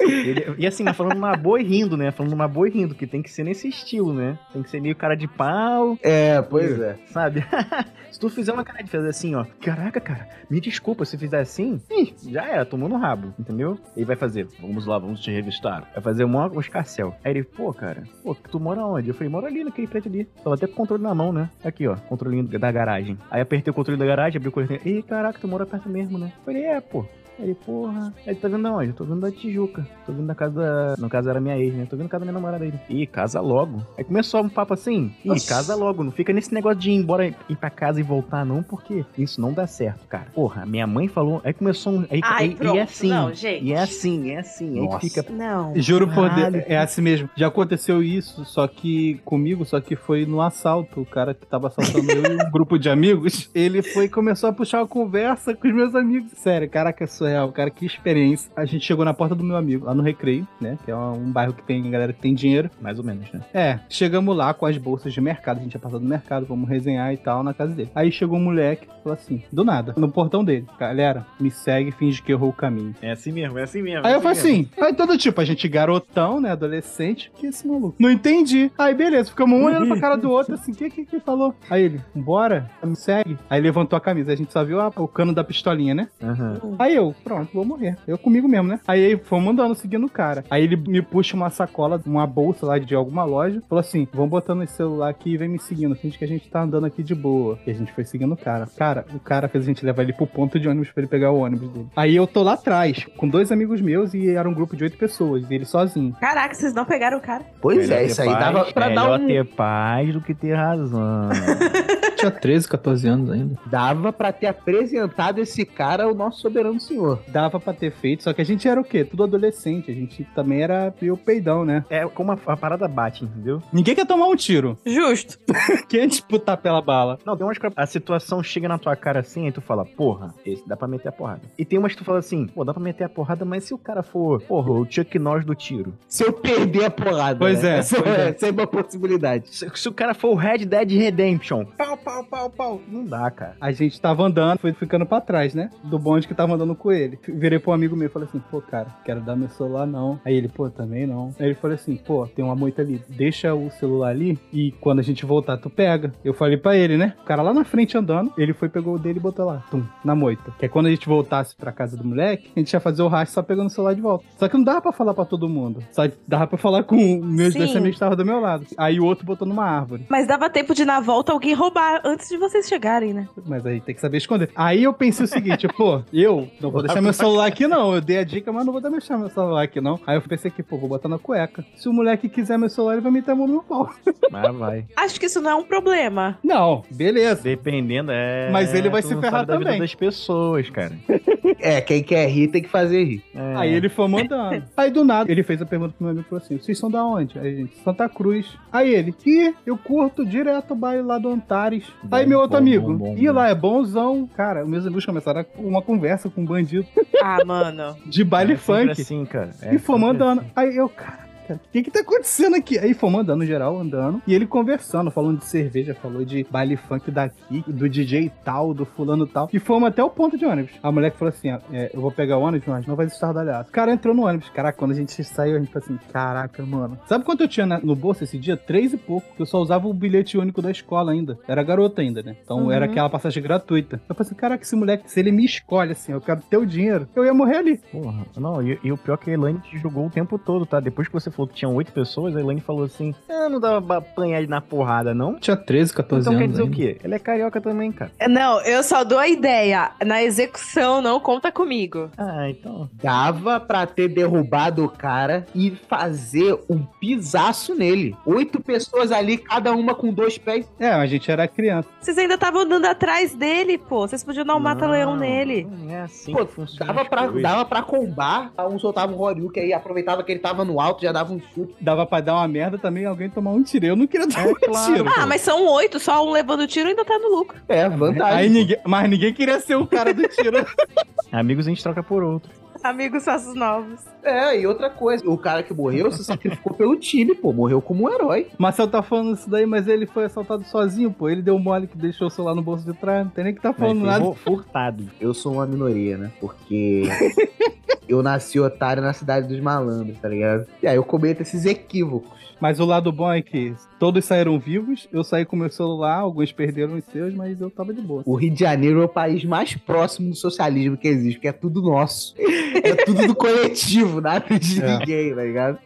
[SPEAKER 4] Ele- e assim, falando uma boa e rindo, né? Falando uma boa e rindo, que tem que ser nesse estilo, né? Tem que ser meio cara de pau,
[SPEAKER 2] É, pois é.
[SPEAKER 4] sabe? se tu fizer uma cara de fazer assim, ó, caraca, cara, me desculpa, se fizer assim, ih, já era, tomou no rabo, entendeu? Ele vai fazer, vamos lá, vamos te revistar. Vai fazer um, escarcel. Aí ele, pô, cara, pô, tu mora onde? Eu falei, moro ali naquele prédio ali. Tava até com o controle na mão, né? Aqui, ó, controlinho da garagem. Aí apertei o controle da garagem, abri o controle. Ih, caraca, tu mora perto mesmo, né? Eu falei, é, pô. Aí Ele, porra. Aí ele tá vendo aonde? Eu tô vendo da Tijuca. Tô vendo da casa da. No caso era minha ex, né? Tô vendo a casa da minha namorada aí. Ih, casa logo. Aí começou um papo assim. Ih,
[SPEAKER 2] Nossa.
[SPEAKER 4] casa logo. Não fica nesse negócio de ir embora, ir pra casa e voltar, não, porque isso não dá certo, cara. Porra, minha mãe falou. Aí começou um. Aí,
[SPEAKER 1] Ai,
[SPEAKER 4] e- e, é assim.
[SPEAKER 1] Não, gente.
[SPEAKER 4] E é assim, é assim. Aí
[SPEAKER 2] Nossa.
[SPEAKER 4] fica.
[SPEAKER 1] Não.
[SPEAKER 3] Juro por Deus, é assim mesmo. Já aconteceu isso, só que comigo, só que foi no assalto. O cara que tava assaltando eu e um grupo de amigos, ele foi e começou a puxar uma conversa com os meus amigos. Sério, caraca, é surreal, cara, que experiência. A gente chegou na porta do meu amigo, lá no Recreio, né? Que é um bairro que tem galera que tem dinheiro.
[SPEAKER 4] Mais ou menos, né?
[SPEAKER 3] É, chegamos lá com as bolsas de mercado. A gente tinha passado no mercado, vamos resenhar e tal na casa dele. Aí chegou um moleque, falou assim, do nada, no portão dele: Galera, me segue, finge que errou o caminho.
[SPEAKER 4] É assim mesmo, é assim mesmo.
[SPEAKER 3] Aí eu falei assim, aí todo tipo, a gente garotão, né, adolescente, que esse maluco? Não entendi. Aí beleza, ficamos um olhando pra cara do outro, assim, o que que que falou? Aí ele, bora, me segue. Aí levantou a camisa, a gente só viu a- o cano da pistolinha, né?
[SPEAKER 4] Aham.
[SPEAKER 3] Aí eu, pronto, vou morrer. Eu comigo mesmo, né? Aí fomos andando, seguindo o cara. Aí ele me puxa uma sacola, uma bolsa lá de alguma loja, falou assim, vamos botando esse celular aqui e vem me seguindo, finge que a gente tá andando aqui de boa. E a gente foi seguindo o cara. Cara, o cara fez a gente levar ele pro ponto de ônibus pra ele pegar o ônibus dele. Aí eu tô lá atrás, com dois amigos meus e era um grupo de oito pessoas, e ele sozinho.
[SPEAKER 1] Caraca, vocês não pegaram o cara.
[SPEAKER 2] Pois
[SPEAKER 4] Melhor
[SPEAKER 2] é, isso aí
[SPEAKER 4] paz-
[SPEAKER 2] dava pra dar
[SPEAKER 4] melhor
[SPEAKER 2] um.
[SPEAKER 4] ter paz do que ter razão.
[SPEAKER 6] Tinha 13, 14 anos ainda.
[SPEAKER 2] Dava pra ter apresentado esse cara ao nosso soberano senhor.
[SPEAKER 3] Dava pra ter feito, só que a gente era o quê? Tudo adolescente, a gente também era meio peidão, né?
[SPEAKER 4] é como a, a parada bate, entendeu?
[SPEAKER 3] Ninguém quer tomar um tiro.
[SPEAKER 1] Justo.
[SPEAKER 3] Quem disputar pela bala?
[SPEAKER 4] Não, tem umas que a situação chega na tua cara assim, aí tu fala, porra, esse dá pra meter a porrada. E tem umas que tu fala assim, pô, dá pra meter a porrada, mas se o cara for, porra, o Chuck Norris do tiro.
[SPEAKER 2] Se eu perder a porrada.
[SPEAKER 3] Pois
[SPEAKER 2] né?
[SPEAKER 3] é,
[SPEAKER 2] Essa
[SPEAKER 3] pois é.
[SPEAKER 2] essa é uma possibilidade.
[SPEAKER 4] Se, se o cara for o Red Dead Redemption, pau, pau, pau, pau, não dá, cara.
[SPEAKER 3] A gente tava andando, foi ficando pra trás, né? Do bonde que tava andando com ele. Virei pro amigo meu e falei assim, pô, cara, quero dar meu celular não. Aí ele, pô, também não. Aí ele falou assim, pô, tem uma moita ali, deixa o celular ali e quando a gente voltar, tu pega. Eu falei pra ele, né? O cara lá na frente andando, ele foi, pegou o dele e botou lá, tum, na moita. Que é quando a gente voltasse pra casa do moleque, a gente ia fazer o rastro só pegando o celular de volta. Só que não dava pra falar pra todo mundo. Só dava pra falar com meus
[SPEAKER 1] Sim.
[SPEAKER 3] dois amigos que estavam do meu lado. Aí o outro botou numa árvore.
[SPEAKER 1] Mas dava tempo de na volta alguém roubar antes de vocês chegarem, né?
[SPEAKER 3] Mas aí tem que saber esconder. Aí eu pensei o seguinte, pô, eu não vou deixar meu celular aqui não. Eu dei a dica, mas não vou deixar meu celular aqui não. Aí eu pensei que, pô, vou botar na cueca. Se o moleque quiser meu celular, ele vai a mão no meu pau.
[SPEAKER 4] Mas vai.
[SPEAKER 1] Acho que isso não é um problema.
[SPEAKER 3] Não, beleza.
[SPEAKER 4] Dependendo, é.
[SPEAKER 3] Mas ele vai
[SPEAKER 4] tu
[SPEAKER 3] se
[SPEAKER 4] não
[SPEAKER 3] ferrar
[SPEAKER 4] sabe da vida
[SPEAKER 3] também.
[SPEAKER 4] das pessoas, cara.
[SPEAKER 2] É, quem quer rir tem que fazer rir.
[SPEAKER 4] É.
[SPEAKER 3] Aí ele foi mandando. Aí do nada, ele fez a pergunta pro meu amigo e falou assim: vocês são da onde? Aí, gente, Santa Cruz. Aí ele, ih, eu curto direto o baile lá do Antares. Aí meu outro
[SPEAKER 4] Bom,
[SPEAKER 3] amigo,
[SPEAKER 4] bom, bom, bom.
[SPEAKER 3] lá, é bonzão. Cara, meus amigos começaram uma conversa com um bandido
[SPEAKER 1] Ah, mano.
[SPEAKER 3] de baile
[SPEAKER 4] É
[SPEAKER 3] funk.
[SPEAKER 4] assim, cara. É
[SPEAKER 3] e fomos
[SPEAKER 4] sempre
[SPEAKER 3] andando.
[SPEAKER 4] assim.
[SPEAKER 3] Aí eu, cara, o que que tá acontecendo aqui? Aí fomos andando, geral, andando. E ele conversando, falando de cerveja, falou de baile funk daqui, do DJ tal, do fulano tal. E fomos até o ponto de ônibus. A mulher falou assim, ó, é, eu vou pegar o ônibus, mas não vai estardalhar. O cara entrou no ônibus. Caraca, quando a gente saiu, a gente falou assim, caraca, mano. Sabe quanto eu tinha na- no bolso esse dia? Três e pouco. Eu só usava o bilhete único da escola ainda. Era garota ainda, né? Então
[SPEAKER 1] Uhum.
[SPEAKER 3] era aquela passagem gratuita. Eu falei assim, caraca, esse moleque, se ele me escolhe assim, eu quero ter o dinheiro, eu ia morrer ali.
[SPEAKER 4] Porra. Não, e, e o pior é que a Elaine te jogou o tempo todo, tá? Depois que você falou que tinham oito pessoas, a Elaine falou assim: Ah, não dava pra apanhar ele na porrada, não?
[SPEAKER 6] Tinha 13, 14
[SPEAKER 4] Então
[SPEAKER 6] anos.
[SPEAKER 4] quer dizer o
[SPEAKER 6] ainda.
[SPEAKER 4] quê? Ela é carioca também, cara.
[SPEAKER 1] Não, eu só dou a ideia. Na execução, não conta comigo.
[SPEAKER 4] Ah, então.
[SPEAKER 2] Dava pra ter derrubado o cara e fazer um pisaço nele. Oito pessoas ali, cada uma com dois pés.
[SPEAKER 3] É, a gente era criança.
[SPEAKER 1] Vocês ainda estavam andando atrás dele, pô. Vocês podiam dar um mata-leão nele.
[SPEAKER 4] Não é assim
[SPEAKER 2] Pô,
[SPEAKER 4] que funciona.
[SPEAKER 2] dava pra, dava pra combar, um soltava um Horyuken aí, aproveitava que ele tava no alto, já dava um chute.
[SPEAKER 3] Dava pra dar uma merda também alguém tomar um tiro. Eu não queria dar
[SPEAKER 4] É,
[SPEAKER 3] um
[SPEAKER 4] claro.
[SPEAKER 3] tiro.
[SPEAKER 1] Ah, mas são oito, só um levando tiro ainda tá no lucro.
[SPEAKER 2] É, vantagem.
[SPEAKER 3] Aí ninguém, mas ninguém queria ser o cara do tiro.
[SPEAKER 4] Amigos a gente troca por outro.
[SPEAKER 1] Amigos faços novos.
[SPEAKER 2] É, e outra coisa, o cara que morreu se sacrificou pelo time, pô, morreu como um herói.
[SPEAKER 3] Marcel tá falando isso daí, mas ele foi assaltado sozinho, pô. Ele deu mole que deixou o celular no bolso de trás. Não tem nem que tá
[SPEAKER 4] Mas
[SPEAKER 3] falando
[SPEAKER 4] foi
[SPEAKER 3] nada.
[SPEAKER 4] fu- furtado.
[SPEAKER 2] Eu sou uma minoria, né? Porque eu nasci otário na cidade dos malandros, tá ligado? E aí eu cometo esses equívocos.
[SPEAKER 3] Mas o lado bom é que todos saíram vivos. Eu saí com meu celular, alguns perderam os seus, mas eu tava de boa.
[SPEAKER 2] O Rio de Janeiro é o país mais próximo do socialismo que existe, porque é tudo nosso. É tudo do coletivo, nada de
[SPEAKER 3] É.
[SPEAKER 2] ninguém, tá ligado?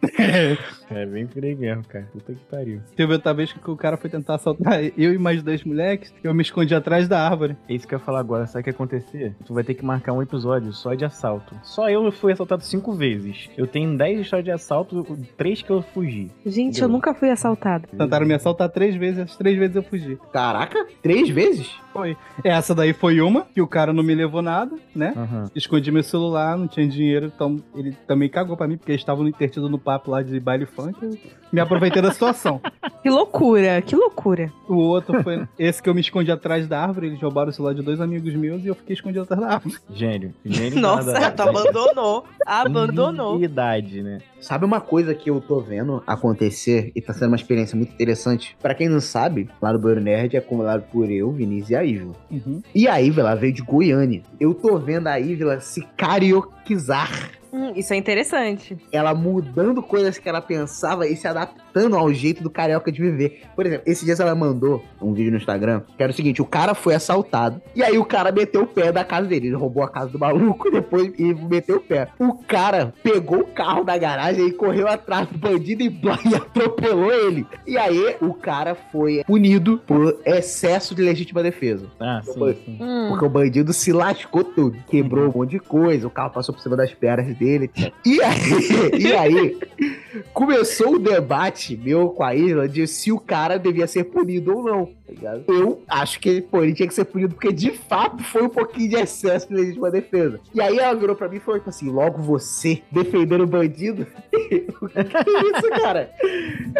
[SPEAKER 4] É bem por aí mesmo, cara. Puta que pariu.
[SPEAKER 3] Teve outra vez que o cara foi tentar assaltar eu e mais dois moleques. Eu me escondi atrás da árvore.
[SPEAKER 4] É isso que eu ia falar agora. Sabe o que ia acontecer? Tu vai ter que marcar um episódio só de assalto. Só eu fui assaltado cinco vezes. Eu tenho 10 histórias de assalto, três que eu fugi.
[SPEAKER 1] Gente,
[SPEAKER 4] Entendeu?
[SPEAKER 1] eu nunca fui assaltado.
[SPEAKER 3] Tentaram me assaltar três vezes, as três vezes eu fugi.
[SPEAKER 2] Caraca, três vezes?
[SPEAKER 3] Foi. Essa daí foi uma, que o cara não me levou nada, né?
[SPEAKER 4] Aham.
[SPEAKER 3] Escondi meu celular, não tinha dinheiro, então ele também cagou pra mim, porque eles estavam intertido no papo lá de baile funk. Eu me aproveitei da situação.
[SPEAKER 1] Que loucura, que loucura.
[SPEAKER 3] O outro foi esse que eu me escondi atrás da árvore, eles roubaram o celular de dois amigos meus e eu fiquei escondido atrás da árvore.
[SPEAKER 4] Gênio. Gênio
[SPEAKER 1] Nossa, tu abandonou. Abandonou.
[SPEAKER 4] Idade, né?
[SPEAKER 2] Sabe uma coisa que eu tô vendo acontecer e tá sendo uma experiência muito interessante? Pra quem não sabe, lá no Banheiro Nerd é comandado por eu, Vinícius e a Ívila.
[SPEAKER 3] Uhum.
[SPEAKER 2] E a ela veio de Goiânia. Eu tô vendo a Ívila se carioquizar.
[SPEAKER 1] Hum, isso é interessante.
[SPEAKER 2] Ela mudando coisas que ela pensava e se adaptando ao jeito do carioca de viver. Por exemplo, esses dias ela mandou um vídeo no Instagram que era o seguinte: o cara foi assaltado e aí o cara meteu o pé da casa dele. Ele roubou a casa do maluco e depois e meteu o pé. O cara pegou o carro da garagem e correu atrás do bandido e, blá, e atropelou ele. E aí o cara foi punido por excesso de legítima defesa.
[SPEAKER 4] Ah, sim,
[SPEAKER 2] Foi.
[SPEAKER 4] sim.
[SPEAKER 1] Hum.
[SPEAKER 2] Porque o bandido se lascou tudo. Quebrou um monte de coisa, o carro passou por cima das pernas dele. E aí, e aí começou o debate meu com a Isla de se o cara devia ser punido ou não. tá? Eu acho que pô, ele tinha que ser punido porque de fato foi um pouquinho de excesso de legítima defesa. E aí ela virou pra mim e falou tipo assim: logo você defendendo o bandido. o que é isso, cara?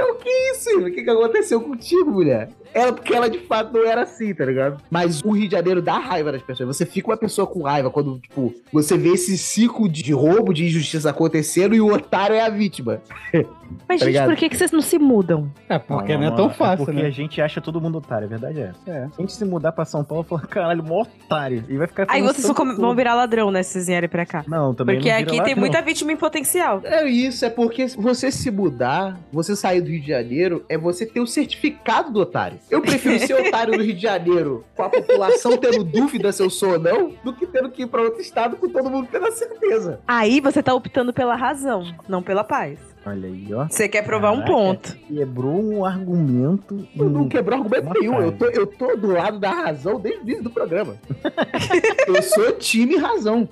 [SPEAKER 2] O que é isso? O que, que aconteceu contigo, mulher? Ela, porque ela de fato não era assim, tá ligado? Mas o Rio de Janeiro dá raiva das pessoas. Você fica uma pessoa com raiva quando, tipo, você vê esse ciclo de roubo, de injustiça acontecendo e o otário é a vítima.
[SPEAKER 1] Mas,
[SPEAKER 2] Tá
[SPEAKER 1] gente,
[SPEAKER 2] ligado?
[SPEAKER 1] por que, que vocês não se mudam?
[SPEAKER 3] É, porque não, é tão fácil,
[SPEAKER 4] É porque
[SPEAKER 3] né?
[SPEAKER 4] a gente acha todo mundo otário, a verdade é essa.
[SPEAKER 3] É.
[SPEAKER 4] Se a gente se mudar pra São Paulo, falar, caralho, mó otário. E vai ficar
[SPEAKER 1] Aí vocês vão, virar ladrão, né, se vocês vierem pra cá.
[SPEAKER 4] Não, também
[SPEAKER 1] Porque
[SPEAKER 4] não
[SPEAKER 1] aqui
[SPEAKER 4] lá,
[SPEAKER 1] tem
[SPEAKER 4] não.
[SPEAKER 1] muita vítima em potencial.
[SPEAKER 2] É isso, é porque você se mudar, você sair do Rio de Janeiro, é você ter o certificado do otário. Eu prefiro ser otário no Rio de Janeiro, com a população tendo dúvida se eu sou ou não, do que tendo que ir pra outro estado com todo mundo tendo a certeza.
[SPEAKER 1] Aí você tá optando pela razão, não pela paz.
[SPEAKER 4] Olha aí, ó.
[SPEAKER 1] Você quer provar um
[SPEAKER 4] Caraca.
[SPEAKER 1] ponto.
[SPEAKER 4] Quebrou um argumento.
[SPEAKER 2] Eu não quebrou argumento
[SPEAKER 4] Uma
[SPEAKER 2] nenhum. Eu tô, eu tô do lado da razão desde o início do programa. eu sou time razão.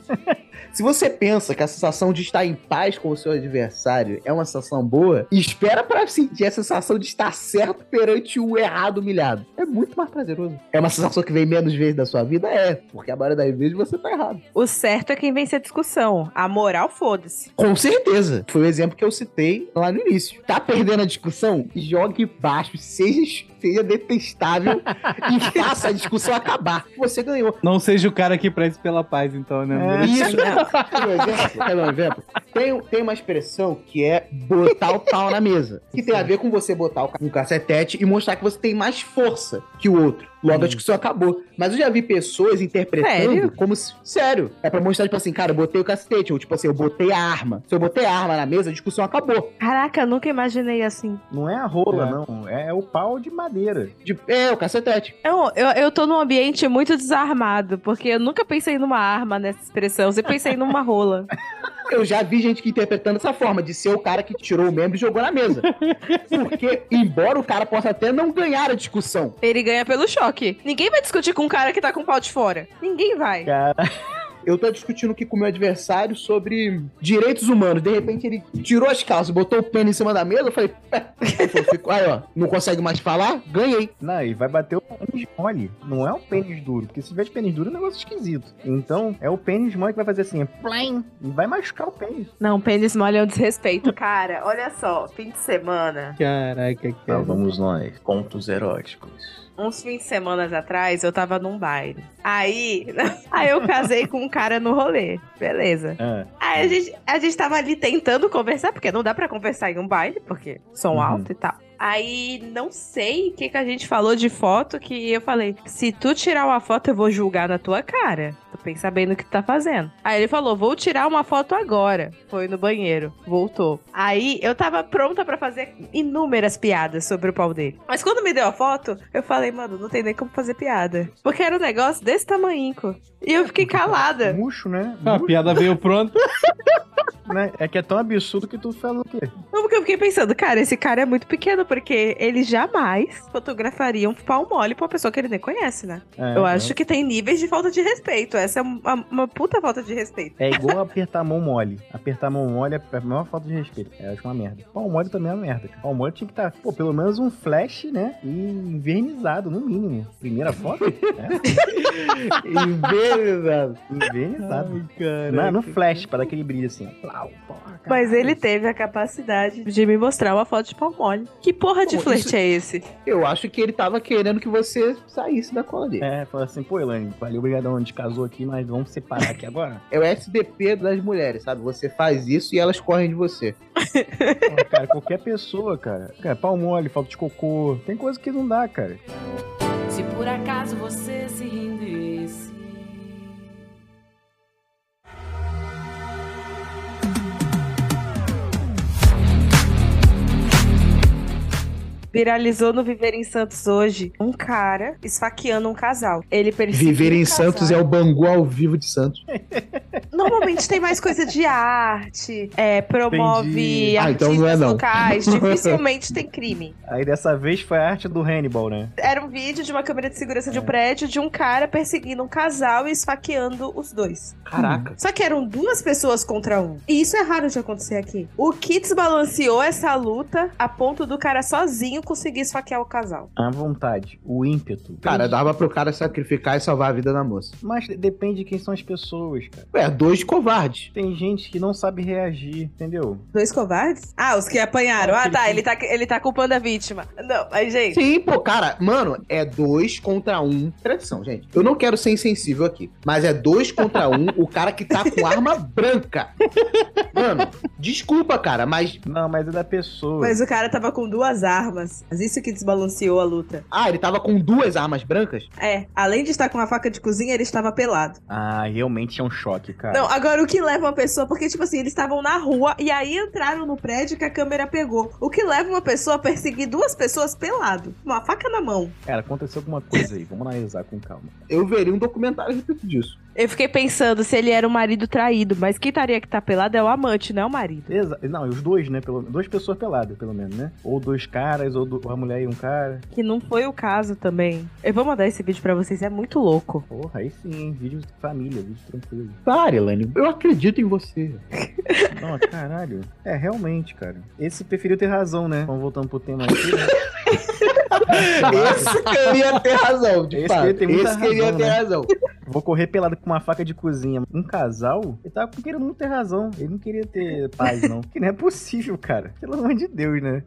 [SPEAKER 2] Se você pensa que a sensação de estar em paz com o seu adversário é uma sensação boa, espera pra sentir a sensação de estar certo perante o errado humilhado. É muito mais prazeroso. É uma sensação que vem menos vezes na sua vida? É, porque a maioria das vezes você tá errado.
[SPEAKER 1] O certo é quem vence a discussão. A moral, foda-se.
[SPEAKER 2] Com certeza. Foi o exemplo que eu citei lá no início. Tá perdendo a discussão? Jogue baixo, seja, seja detestável e faça a discussão acabar. Você ganhou.
[SPEAKER 3] Não seja o cara que preze pela paz, então, né?
[SPEAKER 4] É.
[SPEAKER 2] Isso, né? Quer um exemplo? Um? Tem, tem uma expressão que é botar o pau na mesa. Que tem a ver com você botar um cacetete e mostrar que você tem mais força que o outro. Logo a discussão acabou. Mas eu já vi pessoas interpretando
[SPEAKER 1] Sério?
[SPEAKER 2] como se. Sério. É pra mostrar, tipo assim, cara, eu botei o cacetete. Ou tipo assim, eu botei a arma. Se eu botei a arma na mesa, a discussão acabou.
[SPEAKER 1] Caraca, eu nunca imaginei assim.
[SPEAKER 4] Não é a rola,
[SPEAKER 3] É.
[SPEAKER 4] não. É o pau de madeira.
[SPEAKER 2] De- é, o cacetete.
[SPEAKER 1] Eu, eu, eu tô num ambiente muito desarmado, porque eu nunca pensei numa arma nessa expressão, eu sempre pensei numa rola.
[SPEAKER 2] Eu já vi gente que interpretando dessa forma, de ser o cara que tirou o membro e jogou na mesa. Porque, embora o cara possa até não ganhar a discussão,
[SPEAKER 1] Ele ganha pelo choque. Ninguém vai discutir com um cara que tá com o pau de fora. Ninguém vai.
[SPEAKER 4] Cara,
[SPEAKER 2] eu tô discutindo aqui com o meu adversário sobre direitos humanos. De repente ele tirou as calças, botou o pênis em cima da mesa. Eu falei, "Ficou- aí ó, não consegue mais falar? Ganhei.
[SPEAKER 4] não, e vai bater o pênis mole. Não é o pênis duro. Porque se tiver de pênis duro é um negócio esquisito. Então, é o pênis mole que vai fazer assim, plim, e vai machucar o pênis.
[SPEAKER 1] Não, pênis mole é um desrespeito. Cara, olha só, fim de semana.
[SPEAKER 3] Caraca, cara.
[SPEAKER 4] vamos nós. Pontos eróticos.
[SPEAKER 1] Uns fins de semana atrás, eu tava num baile. Aí, aí eu casei com um cara no rolê. Beleza.
[SPEAKER 4] Ah,
[SPEAKER 1] Aí a gente, a gente tava ali tentando conversar, porque não dá pra conversar em um baile, porque som
[SPEAKER 4] Uhum.
[SPEAKER 1] alto e tal. Aí não sei o que, que a gente falou de foto que eu falei: se tu tirar uma foto, eu vou julgar na tua cara. Tu pensa bem no que tu tá fazendo. Aí ele falou: vou tirar uma foto agora. Foi no banheiro, voltou. Aí eu tava pronta pra fazer inúmeras piadas sobre o pau dele. Mas quando me deu a foto, eu falei: mano, não tem nem como fazer piada. Porque era um negócio desse tamanho. E eu fiquei calada.
[SPEAKER 4] murcho, né?
[SPEAKER 3] Ah, a piada veio pronta.
[SPEAKER 4] né? É que é tão absurdo que tu fala o quê?
[SPEAKER 1] Não, porque eu fiquei pensando, cara, esse cara é muito pequeno, porque ele jamais fotografaria um pau mole pra uma pessoa que ele nem conhece, né?
[SPEAKER 4] É,
[SPEAKER 1] eu acho que tem níveis de falta de respeito. Essa é uma, uma puta falta de respeito.
[SPEAKER 4] É igual apertar a mão mole. Apertar a mão mole é a maior falta de respeito. É, eu acho uma merda. Pau mole também é uma merda. Pau mole tinha que estar, pô, pelo menos um flash, né? E invernizado, no mínimo. Primeira foto? é,
[SPEAKER 2] Envenenado.
[SPEAKER 4] invernizado.
[SPEAKER 3] cara.
[SPEAKER 4] Não, no flash, pra dar aquele brilho assim. Plau, porra,
[SPEAKER 1] Mas ele teve a capacidade de me mostrar uma foto de pau mole. Que porra de
[SPEAKER 2] Pô,
[SPEAKER 1] flerte
[SPEAKER 2] isso-
[SPEAKER 1] é esse?
[SPEAKER 2] Eu acho que ele tava querendo que você saísse da cola dele.
[SPEAKER 4] É, fala assim, pô, Elaine, valeu, obrigadão, a gente casou aqui, mas vamos separar aqui agora.
[SPEAKER 2] É o SDP das mulheres, sabe? Você faz isso e elas correm de você.
[SPEAKER 4] Pô, cara, qualquer pessoa, cara. Cara, pau mole, falta de cocô. Tem coisa que não dá, cara.
[SPEAKER 7] Se por acaso você se rendesse.
[SPEAKER 1] Viralizou no Viver em Santos hoje um cara esfaqueando um casal. Ele perseguiu
[SPEAKER 2] Viver em
[SPEAKER 1] um casal.
[SPEAKER 2] Santos é o Bangu ao vivo de Santos.
[SPEAKER 1] Normalmente tem mais coisa de arte, é, promove.
[SPEAKER 2] Ah,
[SPEAKER 1] artistas
[SPEAKER 2] então não é não.
[SPEAKER 1] locais, dificilmente tem crime.
[SPEAKER 4] Aí dessa vez foi a arte do Hannibal, né?
[SPEAKER 1] Era um vídeo de uma câmera de segurança de um prédio de um cara perseguindo um casal e esfaqueando os dois.
[SPEAKER 2] Caraca.
[SPEAKER 1] Só que eram duas pessoas contra um. E isso é raro de acontecer aqui. O Kits balanceou essa luta a ponto do cara sozinho conseguir esfaquear o casal.
[SPEAKER 4] A vontade, o ímpeto.
[SPEAKER 2] Cara, dava pro cara sacrificar e salvar a vida da moça.
[SPEAKER 4] Mas depende de quem são as pessoas, cara.
[SPEAKER 2] Ué, dois covardes.
[SPEAKER 4] Tem gente que não sabe reagir, entendeu?
[SPEAKER 1] Dois covardes? Ah, os que apanharam. Ah, tá. Ele tá, ele tá culpando a vítima. Não, mas, gente.
[SPEAKER 2] Sim, pô, cara, mano, é dois contra um. Tradição, gente. Eu não quero ser insensível aqui, mas é dois contra um, o cara que tá com arma branca. Mano, desculpa, cara, mas.
[SPEAKER 4] Não, mas é da pessoa.
[SPEAKER 1] Mas o cara tava com duas armas. Mas isso que desbalanceou a luta.
[SPEAKER 2] Ah, ele tava com duas armas brancas?
[SPEAKER 1] É, além de estar com a faca de cozinha, ele estava pelado.
[SPEAKER 4] Ah, realmente é um choque, cara.
[SPEAKER 1] Não, agora o que leva uma pessoa. Porque, tipo assim, eles estavam na rua e aí entraram no prédio que a câmera pegou. O que leva uma pessoa a perseguir duas pessoas pelado? Uma faca na mão.
[SPEAKER 4] Cara, aconteceu alguma coisa aí. Vamos analisar com calma.
[SPEAKER 2] Eu veria um documentário a respeito disso.
[SPEAKER 1] Eu fiquei pensando se ele era um marido traído, mas quem estaria que tá pelado é o amante, não é o marido.
[SPEAKER 4] Exa não, os dois, né? Pelo... Duas pessoas peladas, pelo menos, né? Ou dois caras, ou uma mulher e um cara.
[SPEAKER 1] Que não foi o caso também. Eu vou mandar esse vídeo pra vocês, é muito louco.
[SPEAKER 4] Porra, aí sim, hein? Vídeo de família, vídeo tranquilo.
[SPEAKER 2] Pare, Elane, eu acredito em você.
[SPEAKER 4] Não, caralho. É, realmente, cara. Esse preferiu ter razão, né? Vamos voltando pro tema aqui, né?
[SPEAKER 2] Esse queria ter razão, de
[SPEAKER 4] Esse
[SPEAKER 2] fato.
[SPEAKER 4] queria ter muita
[SPEAKER 2] Esse queria
[SPEAKER 4] razão,
[SPEAKER 2] ter
[SPEAKER 4] né?
[SPEAKER 2] razão.
[SPEAKER 4] Vou correr pelado com uma faca de cozinha. Um casal, ele tava querendo muito ter razão. Ele não queria ter paz, não. Que não é possível, cara. Pelo amor de Deus, né?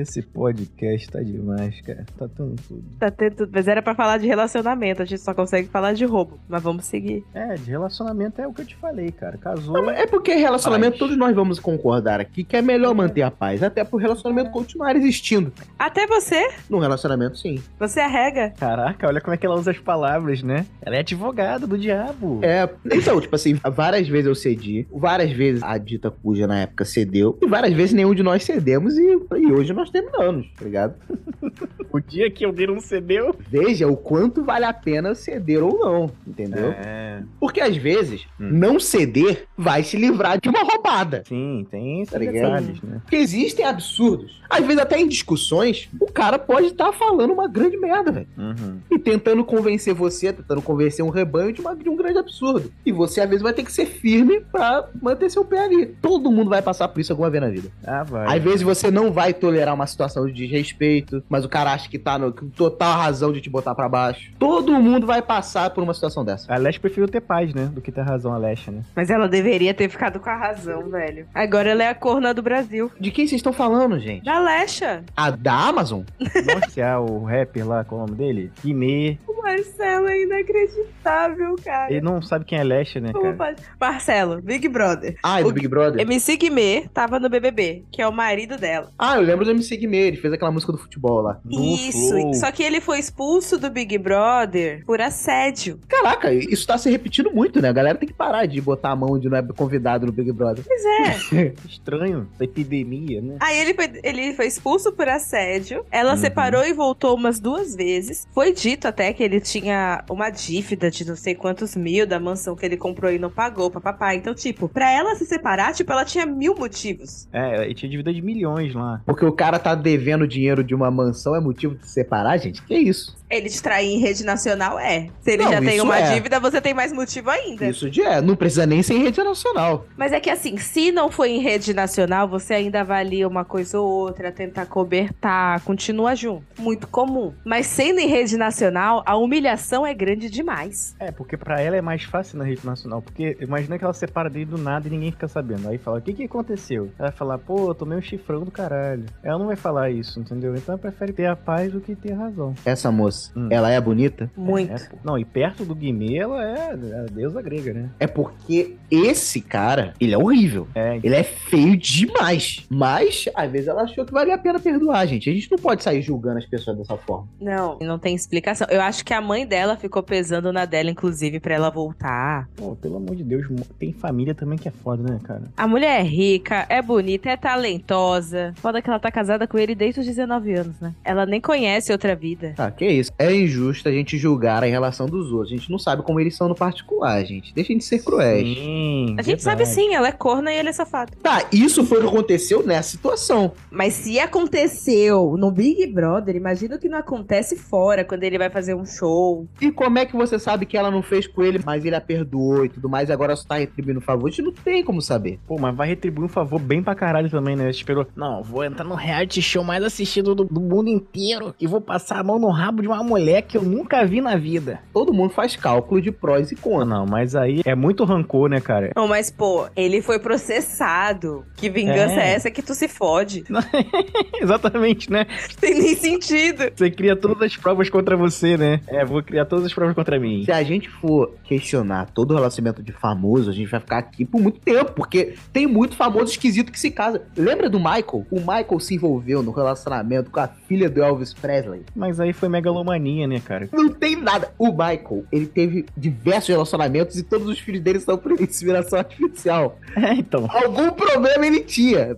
[SPEAKER 4] Esse podcast tá demais, cara. Tá tão tudo.
[SPEAKER 1] Tá tendo... Mas era pra falar de relacionamento, a gente só consegue falar de roubo. Mas vamos seguir.
[SPEAKER 4] É, de relacionamento é o que eu te falei, cara. Casou.
[SPEAKER 2] É porque relacionamento,
[SPEAKER 4] Paz.
[SPEAKER 2] todos nós vamos concordar aqui que é melhor manter a paz, até pro relacionamento continuar existindo.
[SPEAKER 1] Até você,
[SPEAKER 2] No relacionamento, sim.
[SPEAKER 1] você arrega.
[SPEAKER 4] Caraca, olha como é que ela usa as palavras, né? Ela é advogada do diabo.
[SPEAKER 2] É, então, tipo assim, várias vezes eu cedi, várias vezes a dita cuja na época cedeu, e várias vezes nenhum de nós cedemos, e, e hoje nós terminamos, tá ligado?
[SPEAKER 4] O dia que alguém não cedeu.
[SPEAKER 2] Veja o quanto vale a pena ceder ou não, entendeu?
[SPEAKER 4] É.
[SPEAKER 2] Porque às vezes,
[SPEAKER 4] Hum.
[SPEAKER 2] não ceder vai se livrar de uma roubada.
[SPEAKER 4] Sim, tem
[SPEAKER 2] Tá ligado?
[SPEAKER 4] detalhes, né?
[SPEAKER 2] Porque existem absurdos. Às vezes, até em discussões, o cara pode estar falando uma grande merda, velho.
[SPEAKER 4] Uhum.
[SPEAKER 2] E tentando convencer você, tentando convencer um rebanho de, uma- de um grande absurdo. E você, às vezes, vai ter que ser firme pra manter seu pé ali. Todo mundo vai passar por isso alguma vez na vida.
[SPEAKER 4] Ah, vai.
[SPEAKER 2] Às vezes você não vai tolerar uma situação de desrespeito, mas o cara acha que tá no com total razão de te botar pra baixo. Todo mundo vai passar por uma situação dessa.
[SPEAKER 4] A Leste preferiu ter paz, né? Do que ter razão, a Leste, né?
[SPEAKER 1] Mas ela deveria ter ficado com a razão, velho. Agora ela é a corna do Brasil.
[SPEAKER 2] De quem vocês estão falando, gente?
[SPEAKER 1] Da Lecha.
[SPEAKER 2] A da Amazon?
[SPEAKER 4] Nossa, é o rapper lá, qual é o nome dele? Guimê.
[SPEAKER 1] O Marcelo é inacreditável, cara.
[SPEAKER 4] Ele não sabe quem é Leste, né,
[SPEAKER 1] Como
[SPEAKER 4] cara?
[SPEAKER 1] pode- Marcelo, Big Brother.
[SPEAKER 2] Ah, é do
[SPEAKER 1] O-
[SPEAKER 2] Big Brother?
[SPEAKER 1] MC Guimê tava no BBB, que é o marido dela.
[SPEAKER 2] Ah, eu lembro do MC Guimê, ele fez aquela música do futebol lá.
[SPEAKER 1] Isso.
[SPEAKER 4] Flow.
[SPEAKER 1] Só que ele foi expulso do Big Brother por assédio.
[SPEAKER 2] Caraca, isso tá se repetindo muito, né? A galera tem que parar de botar a mão de não é convidado no Big Brother.
[SPEAKER 1] Pois é.
[SPEAKER 4] Estranho, essa epidemia, né?
[SPEAKER 1] Aí ele foi, ele foi expulso por assédio. Ela
[SPEAKER 4] Uhum.
[SPEAKER 1] separou e voltou umas duas vezes. Foi dito até que ele tinha uma dívida de não sei quantos mil da mansão que ele comprou e não pagou pra papai. Então, tipo, pra ela se separar, tipo, ela tinha mil motivos.
[SPEAKER 4] É, ele tinha dívida de milhões lá.
[SPEAKER 2] Porque o cara tá devendo dinheiro de uma mansão é motivo de se separar, gente? Que isso?
[SPEAKER 1] Ele te trair em rede nacional é. Se ele
[SPEAKER 2] Não,
[SPEAKER 1] já tem uma
[SPEAKER 2] é.
[SPEAKER 1] dívida, você tem mais motivo ainda.
[SPEAKER 2] Isso de é. Não precisa nem ser em rede nacional.
[SPEAKER 1] Mas é que assim, se não for em rede nacional, você ainda avalia uma coisa ou outra, tentar cobertar, continua junto. Muito comum. Mas sendo em rede nacional, a humilhação é grande demais.
[SPEAKER 4] É, porque pra ela é mais fácil na rede nacional. Porque imagina que ela separa dele do nada e ninguém fica sabendo. Aí fala, o que que aconteceu? Ela vai falar, pô, eu tomei um chifrão do caralho. Ela não vai falar isso, entendeu? Então ela prefere ter a paz do que ter a razão.
[SPEAKER 2] Essa moça,
[SPEAKER 4] Hum.
[SPEAKER 2] ela é bonita?
[SPEAKER 1] Muito.
[SPEAKER 4] É. Não, e perto do Guimê, ela é a deusa grega, né?
[SPEAKER 2] É porque esse cara, ele é horrível.
[SPEAKER 4] É,
[SPEAKER 2] Ele é feio demais. Mas, às vezes, ela achou que valia a pena perdoar, gente. A gente não pode sair julgando as pessoas dessa forma.
[SPEAKER 1] Não, não tem explicação. Eu acho que a mãe dela ficou pesando na dela, inclusive, pra ela voltar.
[SPEAKER 4] pô, pelo amor de Deus, tem família também que é foda, né, cara?
[SPEAKER 1] A mulher é rica, é bonita, é talentosa. Foda que ela tá casada com ele desde os 19 anos, né? Ela nem conhece outra vida.
[SPEAKER 2] Ah, que isso. É injusto a gente julgar a relação dos outros. A gente não sabe como eles são no particular, gente. Deixem de ser cruéis.
[SPEAKER 4] Sim,
[SPEAKER 1] A gente sabe
[SPEAKER 4] verdade.
[SPEAKER 1] sim, ela é corna e ele é safado.
[SPEAKER 2] Tá, isso foi o que aconteceu nessa situação.
[SPEAKER 5] Mas se aconteceu no Big Brother, imagina o que não acontece fora, quando ele vai fazer um show.
[SPEAKER 2] E como é que você sabe que ela não fez com ele, mas ele a perdoou e tudo mais, e agora só tá retribuindo o favor? A gente não tem como saber.
[SPEAKER 4] Pô, mas vai retribuir um favor bem pra caralho também, né? Esperou. Não, vou entrar no reality show mais assistido do, do mundo inteiro e vou passar a mão no rabo de uma mulher que eu nunca vi na vida.
[SPEAKER 2] Todo mundo faz cálculo de prós e contras.
[SPEAKER 4] não, mas aí é muito rancor, né, cara?
[SPEAKER 1] Não, mas pô, ele foi processado. Que vingança é,
[SPEAKER 4] É.
[SPEAKER 1] essa que tu se fode?
[SPEAKER 4] Exatamente, né?
[SPEAKER 1] Tem nem sentido.
[SPEAKER 4] Você cria todas as provas contra você, né? É, vou criar todas as provas contra mim.
[SPEAKER 2] Se a gente for questionar todo o relacionamento de famoso, a gente vai ficar aqui por muito tempo, porque tem muito famoso esquisito que se casa. Lembra do Michael? O Michael se envolveu no relacionamento com a filha do Elvis Presley.
[SPEAKER 4] Mas aí foi megalomania, né, cara?
[SPEAKER 2] Não tem nada. O Michael, ele teve diversos relacionamentos e todos os filhos dele são por inspiração artificial.
[SPEAKER 4] É, então.
[SPEAKER 2] Algum problema ele tinha.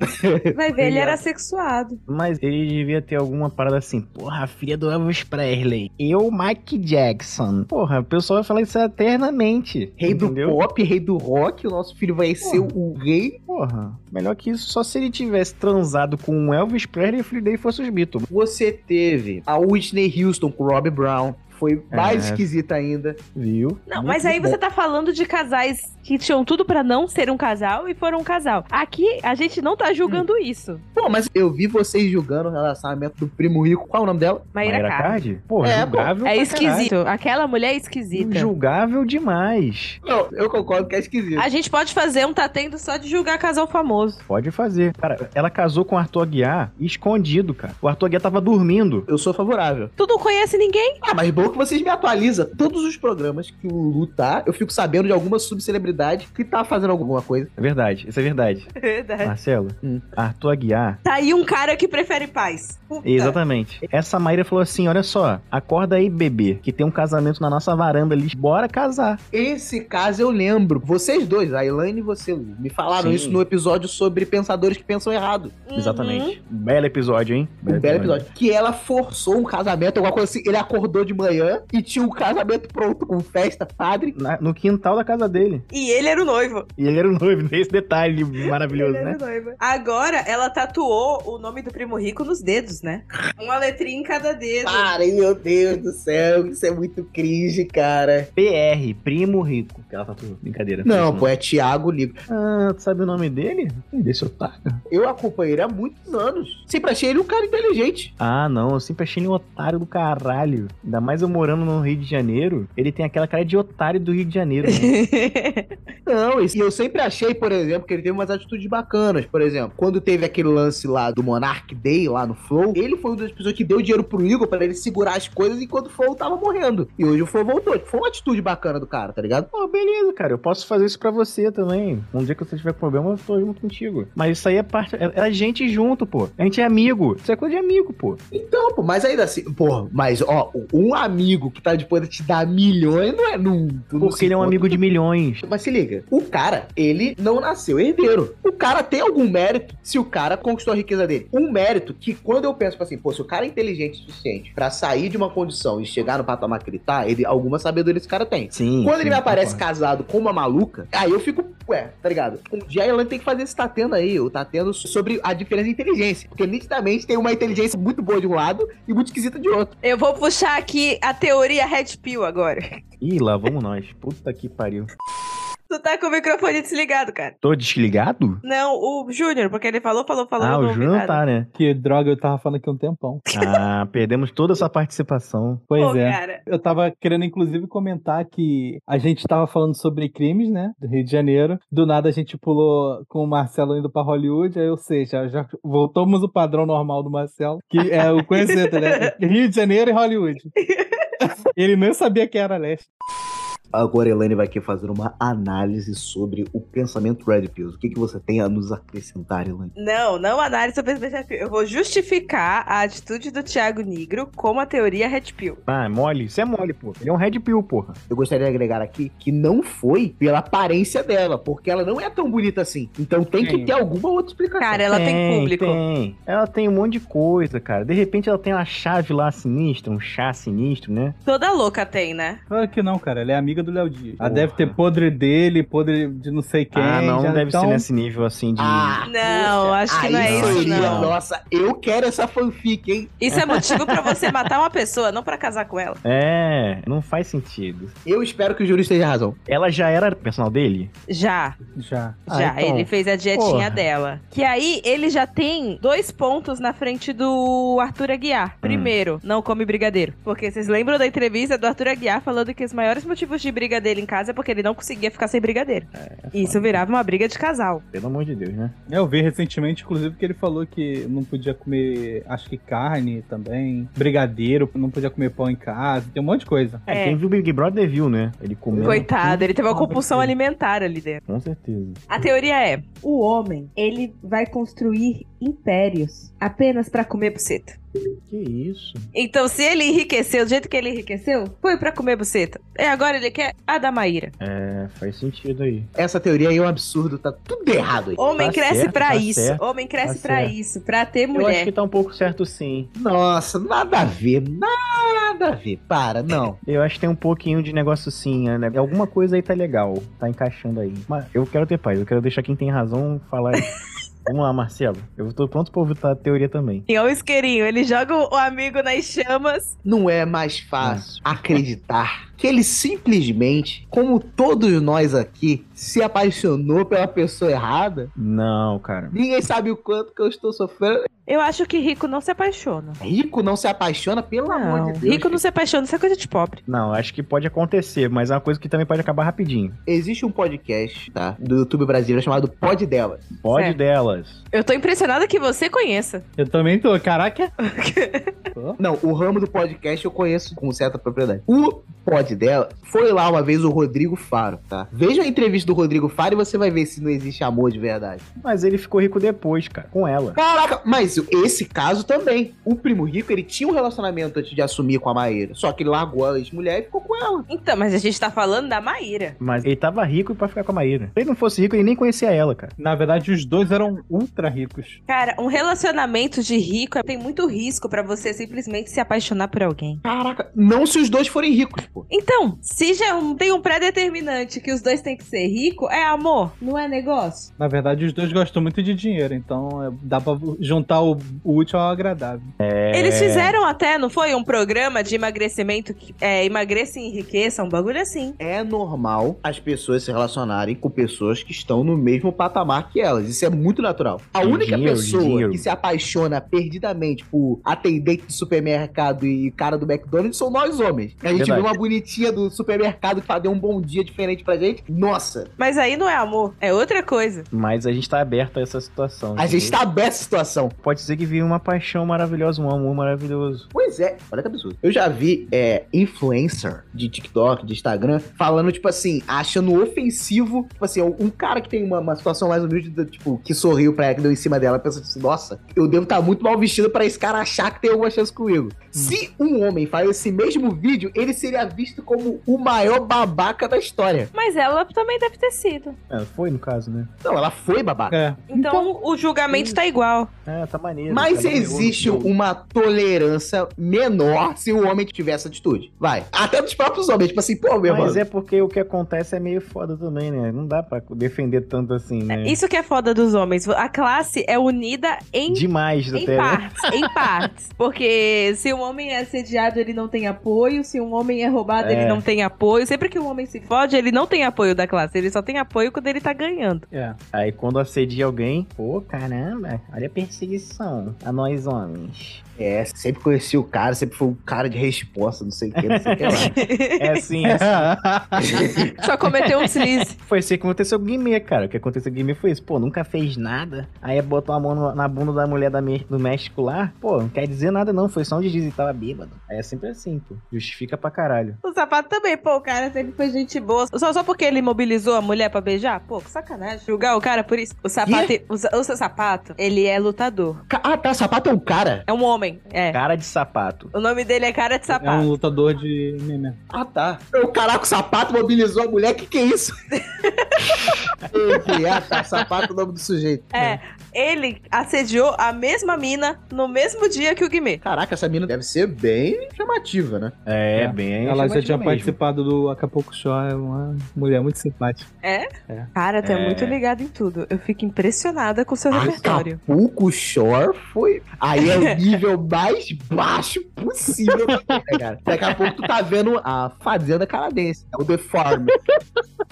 [SPEAKER 1] Vai ver, ele era sexuado.
[SPEAKER 4] Mas ele devia ter alguma parada assim, porra, a filha do Elvis Presley, eu, Mike Jackson. Porra, o pessoal vai falar isso eternamente.
[SPEAKER 2] Rei do
[SPEAKER 4] entendeu?
[SPEAKER 2] pop, rei do rock, o nosso filho vai ser o rei.
[SPEAKER 4] Porra, melhor que isso, só se ele tivesse transado com o Elvis Presley e o filho dele fosse os Beatles.
[SPEAKER 2] Você teve a Whitney Houston com o Robbie Brown. Foi mais
[SPEAKER 4] É.
[SPEAKER 2] esquisita ainda.
[SPEAKER 4] Viu?
[SPEAKER 1] Não,
[SPEAKER 2] Muito
[SPEAKER 1] mas aí
[SPEAKER 2] bom.
[SPEAKER 1] você tá falando de casais
[SPEAKER 8] que tinham tudo pra não ser um casal e foram um casal. Aqui, a gente não tá julgando isso.
[SPEAKER 2] Pô, mas eu vi vocês julgando o relacionamento do primo rico. Qual é o nome dela?
[SPEAKER 8] Maíra Card.
[SPEAKER 4] Pô,
[SPEAKER 2] É,
[SPEAKER 4] julgável
[SPEAKER 8] É esquisito. Aquela mulher é esquisita.
[SPEAKER 4] caralho. Julgável demais.
[SPEAKER 2] Não, eu concordo que é esquisito.
[SPEAKER 8] A gente pode fazer um tá tendo só de julgar casal famoso.
[SPEAKER 4] Pode fazer. Cara, ela casou com o Arthur Aguiar escondido, cara. O Arthur Aguiar tava dormindo.
[SPEAKER 2] Eu sou favorável.
[SPEAKER 8] Tu não conhece ninguém?
[SPEAKER 2] Ah, mas bom que vocês me atualizam. Todos os programas que o Lulu tá, eu fico sabendo de alguma subcelebridade que tá fazendo alguma coisa.
[SPEAKER 4] É verdade, isso é verdade.
[SPEAKER 8] Verdade.
[SPEAKER 4] Marcelo,
[SPEAKER 2] Hum.
[SPEAKER 4] Arthur Aguiar.
[SPEAKER 1] Tá aí um cara que prefere paz. Puta.
[SPEAKER 4] Exatamente. Essa Maíra falou assim: olha só, acorda aí, bebê, que tem um casamento na nossa varanda ali. Bora casar.
[SPEAKER 2] Esse caso eu lembro. Vocês dois, a Elaine e você, me falaram
[SPEAKER 4] Sim.
[SPEAKER 2] isso no episódio sobre pensadores que pensam errado.
[SPEAKER 4] Exatamente. Belo episódio, hein?
[SPEAKER 2] Um belo episódio. Que ela forçou um casamento, alguma coisa assim. Ele acordou de manhã e tinha um casamento pronto, com festa, padre.
[SPEAKER 4] Na- no quintal da casa dele.
[SPEAKER 1] E ele era o noivo.
[SPEAKER 4] E ele era o noivo, esse detalhe maravilhoso,
[SPEAKER 1] Ele era
[SPEAKER 4] né?
[SPEAKER 1] o noivo. Agora, ela tatuou o nome do primo rico nos dedos, né? Uma letrinha em cada dedo.
[SPEAKER 2] Parem, meu Deus do céu, isso é muito cringe, cara.
[SPEAKER 4] PR, primo rico. Que ela tatuou. Brincadeira.
[SPEAKER 2] Não, pô, é Thiago Ligo.
[SPEAKER 4] Ah, tu sabe o nome dele? Desse otário.
[SPEAKER 2] Eu acompanhei ele há muitos anos. Sempre achei ele um cara inteligente.
[SPEAKER 4] Ah, não, eu sempre achei ele um otário do caralho. Ainda mais eu morando no Rio de Janeiro. Ele tem aquela cara de otário do Rio de Janeiro. né?
[SPEAKER 2] Não, e eu sempre achei, por exemplo, que ele teve umas atitudes bacanas. Por exemplo, quando teve aquele lance lá do Monarch Day, lá no Flow, ele foi uma das pessoas que deu dinheiro pro Igor pra ele segurar as coisas enquanto o Flow tava morrendo. E hoje o Flow voltou. Foi uma atitude bacana do cara, tá ligado?
[SPEAKER 4] Pô, beleza, cara. Eu posso fazer isso pra você também. Um dia que você tiver problema, eu tô junto contigo. Mas isso aí é parte. É, é a gente junto, pô. A gente é amigo. Isso é coisa de amigo, pô.
[SPEAKER 2] Então, pô, mas ainda assim, pô, mas ó, um amigo que tá disposto a te dar milhões não é num.
[SPEAKER 4] Porque ele é um amigo de milhões.
[SPEAKER 2] Mas se liga, o cara, ele não nasceu herdeiro. O cara tem algum mérito se o cara conquistou a riqueza dele. Um mérito que, quando eu penso assim, pô, se o cara é inteligente o suficiente pra sair de uma condição e chegar no patamar que ele tá, ele, alguma sabedoria esse cara tem.
[SPEAKER 4] Sim.
[SPEAKER 2] Quando
[SPEAKER 4] sim,
[SPEAKER 2] ele me aparece
[SPEAKER 4] concordo.
[SPEAKER 2] casado com uma maluca, aí eu fico, ué, tá ligado? Um dia a tem que fazer esse tá tendo aí, ou tá tendo sobre a diferença de inteligência. Porque nitidamente tem uma inteligência muito boa de um lado e muito esquisita de outro.
[SPEAKER 1] Eu vou puxar aqui a teoria Red Pill agora.
[SPEAKER 4] Ih, lá vamos nós. Puta que pariu.
[SPEAKER 1] Tu tá com o microfone desligado, cara.
[SPEAKER 4] Tô desligado?
[SPEAKER 1] Não, o Júnior, porque ele falou, falou, falou.
[SPEAKER 4] ah, o Júnior tá, né?
[SPEAKER 3] Que droga, eu tava falando aqui um tempão.
[SPEAKER 4] Ah, perdemos toda essa participação.
[SPEAKER 3] Pois
[SPEAKER 1] Pô,
[SPEAKER 3] é.
[SPEAKER 1] cara.
[SPEAKER 3] Eu tava querendo, inclusive, comentar que a gente tava falando sobre crimes, né? Do Rio de Janeiro. Do nada a gente pulou com o Marcelo indo pra Hollywood, aí, ou seja, já voltamos o padrão normal do Marcelo, que é o conhecido, né? Rio de Janeiro e Hollywood. Ele nem sabia que era leste.
[SPEAKER 2] Agora a Elaine vai aqui fazer uma análise sobre o pensamento Red Pills. O que, que você tem a nos acrescentar, Elaine?
[SPEAKER 1] Não, não análise sobre Red Pill. Eu vou justificar a atitude do Thiago Negro como a teoria Red Pill.
[SPEAKER 4] Ah, é mole? Isso é mole, pô. Ele é um Red Pill, porra.
[SPEAKER 2] Eu gostaria de agregar aqui que não foi pela aparência dela, porque ela não é tão bonita assim. Então tem que ter alguma outra explicação.
[SPEAKER 1] Cara, ela tem, público.
[SPEAKER 4] Tem. Ela tem um monte de coisa, cara. De repente ela tem uma chave lá sinistra, um chá sinistro, né?
[SPEAKER 1] Toda louca tem, né?
[SPEAKER 3] Claro que não, cara. Ela é amiga do Léo Dias. Ela
[SPEAKER 4] Porra.
[SPEAKER 3] deve ter podre dele, podre de não sei quem.
[SPEAKER 4] ah, não,
[SPEAKER 3] já-
[SPEAKER 4] deve
[SPEAKER 3] então...
[SPEAKER 4] ser nesse nível assim de.
[SPEAKER 2] Ah,
[SPEAKER 1] Não,
[SPEAKER 2] poxa,
[SPEAKER 1] acho que não é isso,
[SPEAKER 2] seria-
[SPEAKER 1] não.
[SPEAKER 2] Nossa, eu quero essa fanfic, hein?
[SPEAKER 1] Isso é motivo pra você matar uma pessoa, não pra casar com ela.
[SPEAKER 4] É, não faz sentido.
[SPEAKER 2] Eu espero que o jurista tenha razão.
[SPEAKER 4] Ela já era personal dele?
[SPEAKER 1] Já,
[SPEAKER 3] Já.
[SPEAKER 4] Ah,
[SPEAKER 1] já.
[SPEAKER 4] então,
[SPEAKER 1] ele fez a dietinha
[SPEAKER 4] porra.
[SPEAKER 1] dela. Que aí ele já tem dois pontos na frente do Arthur Aguiar.
[SPEAKER 4] Hum.
[SPEAKER 1] Primeiro, não come brigadeiro. Porque vocês lembram da entrevista do Arthur Aguiar falando que os maiores motivos de briga dele em casa é porque ele não conseguia ficar sem brigadeiro. E Isso virava uma briga de casal.
[SPEAKER 4] Pelo amor de Deus, né?
[SPEAKER 3] Eu vi recentemente, inclusive, que ele falou que não podia comer, acho que carne também, brigadeiro, não podia comer pão em casa, tem um monte de coisa.
[SPEAKER 4] É,
[SPEAKER 1] É.
[SPEAKER 4] quem viu Big Brother viu, né? Ele comeu.
[SPEAKER 1] Coitado, ele teve uma compulsão alimentar ali dentro.
[SPEAKER 4] Com certeza.
[SPEAKER 1] A teoria é: o homem, ele vai construir impérios apenas pra comer buceta.
[SPEAKER 4] Que isso?
[SPEAKER 1] Então, se ele enriqueceu do jeito que ele enriqueceu, foi pra comer buceta. E agora ele quer a da Maíra.
[SPEAKER 4] É, faz sentido aí.
[SPEAKER 2] Essa teoria aí é um absurdo, tá tudo errado aí.
[SPEAKER 1] Homem
[SPEAKER 4] Tá
[SPEAKER 1] cresce pra
[SPEAKER 4] tá
[SPEAKER 1] isso.
[SPEAKER 4] certo,
[SPEAKER 1] Homem cresce
[SPEAKER 4] tá
[SPEAKER 1] pra
[SPEAKER 4] certo.
[SPEAKER 1] isso, pra ter
[SPEAKER 4] Eu acho
[SPEAKER 1] mulher.
[SPEAKER 4] que tá um pouco certo sim.
[SPEAKER 2] Nossa, nada a ver, nada a ver. Para, não.
[SPEAKER 4] Eu acho que tem um pouquinho de negócio sim, né? Alguma coisa aí tá legal, tá encaixando aí. Mas eu quero ter paz, eu quero deixar quem tem razão falar. Vamos lá, Marcelo. Eu tô pronto pra ouvir a teoria também.
[SPEAKER 1] E olha o isqueirinho, ele joga o amigo nas chamas.
[SPEAKER 2] Não é mais fácil acreditar que ele simplesmente, como todos nós aqui, se apaixonou pela pessoa errada?
[SPEAKER 4] Não, cara.
[SPEAKER 2] Ninguém sabe o quanto que eu estou sofrendo.
[SPEAKER 1] Eu acho que rico não se apaixona.
[SPEAKER 2] Rico não se apaixona, pelo amor
[SPEAKER 1] Não,
[SPEAKER 2] de Deus.
[SPEAKER 1] rico não se apaixona, isso é coisa de pobre.
[SPEAKER 4] Não, acho que pode acontecer, mas é uma coisa que também pode acabar rapidinho.
[SPEAKER 2] Existe um podcast, tá? Do YouTube brasileiro chamado Pod Delas.
[SPEAKER 4] Pode
[SPEAKER 1] Certo.
[SPEAKER 4] delas.
[SPEAKER 1] Eu tô impressionada que você conheça.
[SPEAKER 3] Eu também tô. Caraca.
[SPEAKER 2] Não, o ramo do podcast eu conheço com certa propriedade. O pod dela foi lá uma vez o Rodrigo Faro, tá? Veja a entrevista do Rodrigo Faro e você vai ver se não existe amor de verdade.
[SPEAKER 4] Mas ele ficou rico depois, cara, com ela.
[SPEAKER 2] Caraca, mas esse caso também. O primo rico, ele tinha um relacionamento antes de assumir com a Maíra. Só que ele largou a ex-mulher e ficou com ela.
[SPEAKER 1] Então, mas a gente tá falando da Maíra.
[SPEAKER 4] Mas ele tava rico pra ficar com a Maíra. Se ele não fosse rico, ele nem conhecia ela, cara.
[SPEAKER 3] Na verdade, os dois eram ultra ricos.
[SPEAKER 1] Cara, um relacionamento de rico tem muito risco pra você simplesmente se apaixonar por alguém.
[SPEAKER 2] Caraca, não se os dois forem ricos, pô.
[SPEAKER 1] Então, se já um- tem um pré-determinante que os dois têm que ser rico, é amor, não é negócio.
[SPEAKER 3] Na verdade, os dois gostam muito de dinheiro, então é, dá pra juntar o, o útil ao agradável.
[SPEAKER 1] Eles fizeram até, não foi? Um programa de emagrecimento que é, emagreça e enriqueça, um bagulho assim.
[SPEAKER 2] É normal as pessoas se relacionarem com pessoas que estão no mesmo patamar que elas. Isso é muito natural. A
[SPEAKER 4] De
[SPEAKER 2] única pessoa
[SPEAKER 4] dinheiro.
[SPEAKER 2] que se apaixona perdidamente por atendente de supermercado e cara do McDonald's são nós homens. A gente
[SPEAKER 4] Verdade.
[SPEAKER 2] vê uma bonitinha do supermercado que deu um bom dia diferente pra gente. Nossa,
[SPEAKER 1] Mas aí não é amor, é outra coisa.
[SPEAKER 4] Mas a gente tá aberto a essa situação.
[SPEAKER 2] a gente tá aberto à situação.
[SPEAKER 4] Pode ser que venha uma paixão maravilhosa, um amor maravilhoso.
[SPEAKER 2] Pois é, olha que absurdo. Eu já vi é, influencer de TikTok, de Instagram, falando, tipo assim, achando ofensivo, tipo assim, um cara que tem uma, uma situação mais humilde, tipo, que sorriu pra ela, que deu em cima dela, pensa assim, nossa, eu devo estar muito mal vestido pra esse cara achar que tem alguma chance comigo. Se um homem faz esse mesmo vídeo, ele seria visto como o maior babaca da história.
[SPEAKER 1] Mas ela também deve ter sido.
[SPEAKER 4] É, foi no caso, né?
[SPEAKER 2] Não, ela foi babaca.
[SPEAKER 3] É.
[SPEAKER 1] Então, o julgamento tá igual.
[SPEAKER 4] É, tá maneiro.
[SPEAKER 2] Mas
[SPEAKER 4] um no
[SPEAKER 2] existe uma tolerância menor se o homem tiver essa atitude. Vai. Até dos próprios homens, tipo assim, pô, meu
[SPEAKER 4] Mas
[SPEAKER 2] irmão.
[SPEAKER 4] é porque o que acontece é meio foda também, né? Não dá pra defender tanto assim, né?
[SPEAKER 1] Isso que é foda dos homens. A classe é unida em
[SPEAKER 4] Demais
[SPEAKER 1] Em
[SPEAKER 4] até, né?
[SPEAKER 1] partes, em partes. Porque se um homem é assediado, ele não tem apoio. Se um homem é roubado,
[SPEAKER 4] É.
[SPEAKER 1] ele não tem apoio. Sempre que um homem se fode, ele não tem apoio da classe. Ele só tem apoio quando ele tá ganhando.
[SPEAKER 3] É.
[SPEAKER 4] Aí quando assedia alguém, pô, caramba, olha a perseguição a nós homens.
[SPEAKER 2] É, sempre conheci o cara, sempre foi um cara de resposta, não sei o que, não sei o que lá.
[SPEAKER 4] É assim, é assim.
[SPEAKER 1] Só cometeu um deslize.
[SPEAKER 4] Foi assim que aconteceu com o Guimê, cara. O que aconteceu com o Guimê foi isso. Pô, nunca fez nada. Aí botou a mão no- na bunda da mulher da do México lá. Pô, não quer dizer nada não. Foi só um deslize e tava bêbado. Aí é sempre assim, pô. Justifica pra caralho.
[SPEAKER 1] O sapato também, pô, o cara sempre foi gente boa. Só, só porque ele mobilizou a mulher pra beijar? Pô, que sacanagem. Julgar o cara por isso. O sapato, o, o seu sapato, ele é lutador.
[SPEAKER 2] Ah, tá, sapato é um cara.
[SPEAKER 1] É um homem, é.
[SPEAKER 4] Cara de sapato.
[SPEAKER 1] O nome dele é cara de
[SPEAKER 3] É
[SPEAKER 1] sapato.
[SPEAKER 3] um lutador de meme.
[SPEAKER 2] Ah, tá. O caraca, o sapato mobilizou a mulher, que que é isso? Ele, ah, tá, sapato é o nome do sujeito.
[SPEAKER 1] É, ele assediou a mesma mina no mesmo dia que o Guimê.
[SPEAKER 2] Caraca, essa mina deve ser bem chamativa, né?
[SPEAKER 4] É,
[SPEAKER 3] É.
[SPEAKER 4] bem.
[SPEAKER 3] Ela já tinha
[SPEAKER 4] mesmo.
[SPEAKER 3] participado do Acapulco Show, é uma mulher muito simpática.
[SPEAKER 1] Cara, tu é.
[SPEAKER 4] É.
[SPEAKER 1] muito ligado em tudo. Eu fico impressionada com o seu repertório.
[SPEAKER 2] Acapulco Shore foi... Aí é o nível mais baixo possível, né, cara? Daqui a pouco tu tá vendo a Fazenda Canadense, é o The Farm.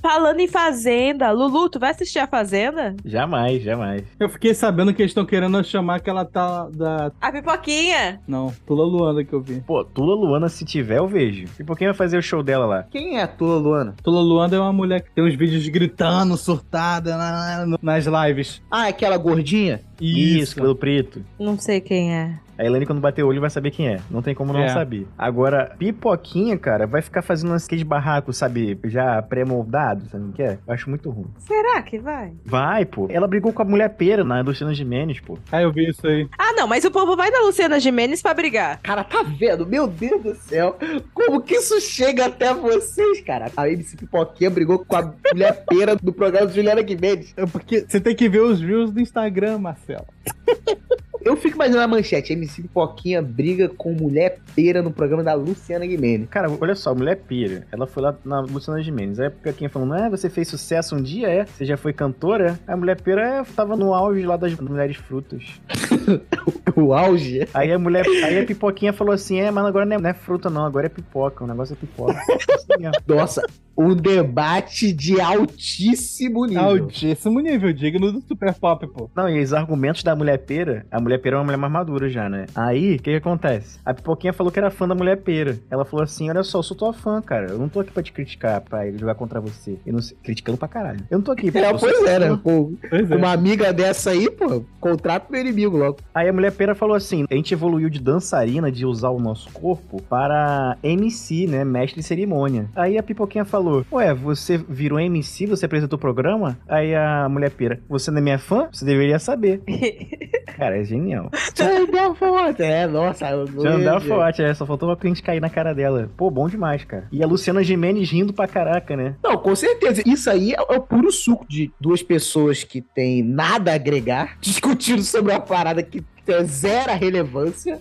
[SPEAKER 1] Falando em Fazenda, Lulu, tu vai assistir a Fazenda?
[SPEAKER 4] Jamais, jamais.
[SPEAKER 3] Eu fiquei sabendo que eles estão querendo chamar aquela tal da.
[SPEAKER 1] A pipoquinha!
[SPEAKER 3] Não, Tula Luanda que eu vi.
[SPEAKER 4] Pô, Tula Luana, se tiver, eu vejo. E por quem vai fazer o show dela lá?
[SPEAKER 2] Quem é a Tula Luana?
[SPEAKER 3] Tula Luanda é uma mulher que tem uns vídeos gritando, surtada na- na- nas lives.
[SPEAKER 2] Ah, é aquela gordinha?
[SPEAKER 4] Isso, cabelo preto.
[SPEAKER 1] Não sei quem é.
[SPEAKER 4] A Elaine, quando bater o olho, vai saber quem é. Não tem como não
[SPEAKER 3] É.
[SPEAKER 4] saber. Agora, Pipoquinha, cara, vai ficar fazendo aqueles barracos, sabe? Já pré-moldados, sabe o que é? Eu acho muito ruim.
[SPEAKER 1] Será que vai?
[SPEAKER 4] Vai, pô. Ela brigou com a mulher pera na Luciana Gimenez, pô.
[SPEAKER 3] Ah, eu vi isso aí.
[SPEAKER 1] Ah, não, mas o povo vai na Luciana Gimenez pra brigar.
[SPEAKER 2] Cara, tá vendo? Meu Deus do céu. Como que isso chega até vocês, cara? A MC Pipoquinha brigou com a mulher pera do programa de Juliana Guimenez.
[SPEAKER 3] É porque você tem que ver os views do Instagram, Marcelo.
[SPEAKER 2] Eu fico imaginando a manchete. MC Pipoquinha briga com mulher pera no programa da Luciana Guimene.
[SPEAKER 4] Cara, olha só, a mulher pira. Ela foi lá na Luciana Gimenez. Aí a Pipoquinha falando, ah, você fez sucesso um dia, é? Você já foi cantora? A mulher pira é, tava no auge lá das mulheres frutas.
[SPEAKER 2] O auge.
[SPEAKER 4] Aí a mulher, aí a Pipoquinha falou assim, é, mas agora não é, não é fruta não, agora é pipoca. O negócio é pipoca. Assim.
[SPEAKER 2] Nossa, um debate de altíssimo nível.
[SPEAKER 3] Altíssimo nível, digno do Super Pop, pô.
[SPEAKER 4] Não, e os argumentos da mulher pera, a mulher pera é uma mulher mais madura já, né? Aí, o que, que acontece? A Pipoquinha falou que era fã da mulher pera. Ela falou assim: olha só, eu sou tua fã, cara. Eu não tô aqui pra te criticar, pra jogar contra você. Eu não sei- Criticando pra caralho. Eu não tô aqui pra
[SPEAKER 2] É, pois é, né? Pô,
[SPEAKER 3] Pois é.
[SPEAKER 2] uma amiga dessa aí, pô, contrato meu inimigo logo.
[SPEAKER 4] Aí a mulher pera falou assim: a gente evoluiu de dançarina, de usar o nosso corpo, para MC, né? Mestre de cerimônia. Aí a Pipoquinha falou: Ué, você virou MC, você apresentou o programa? Aí a mulher pera: Você não é minha fã? Você deveria saber. Cara, é genial.
[SPEAKER 2] Forte. É, nossa. ia-
[SPEAKER 4] forte, é, só faltou uma cliente cair na cara dela. Pô, bom demais, cara. E a Luciana Gimenez rindo pra caraca, né?
[SPEAKER 2] Não, com certeza. Isso aí é, é o puro suco de duas pessoas que têm nada a agregar, discutindo sobre uma parada que tem zero relevância.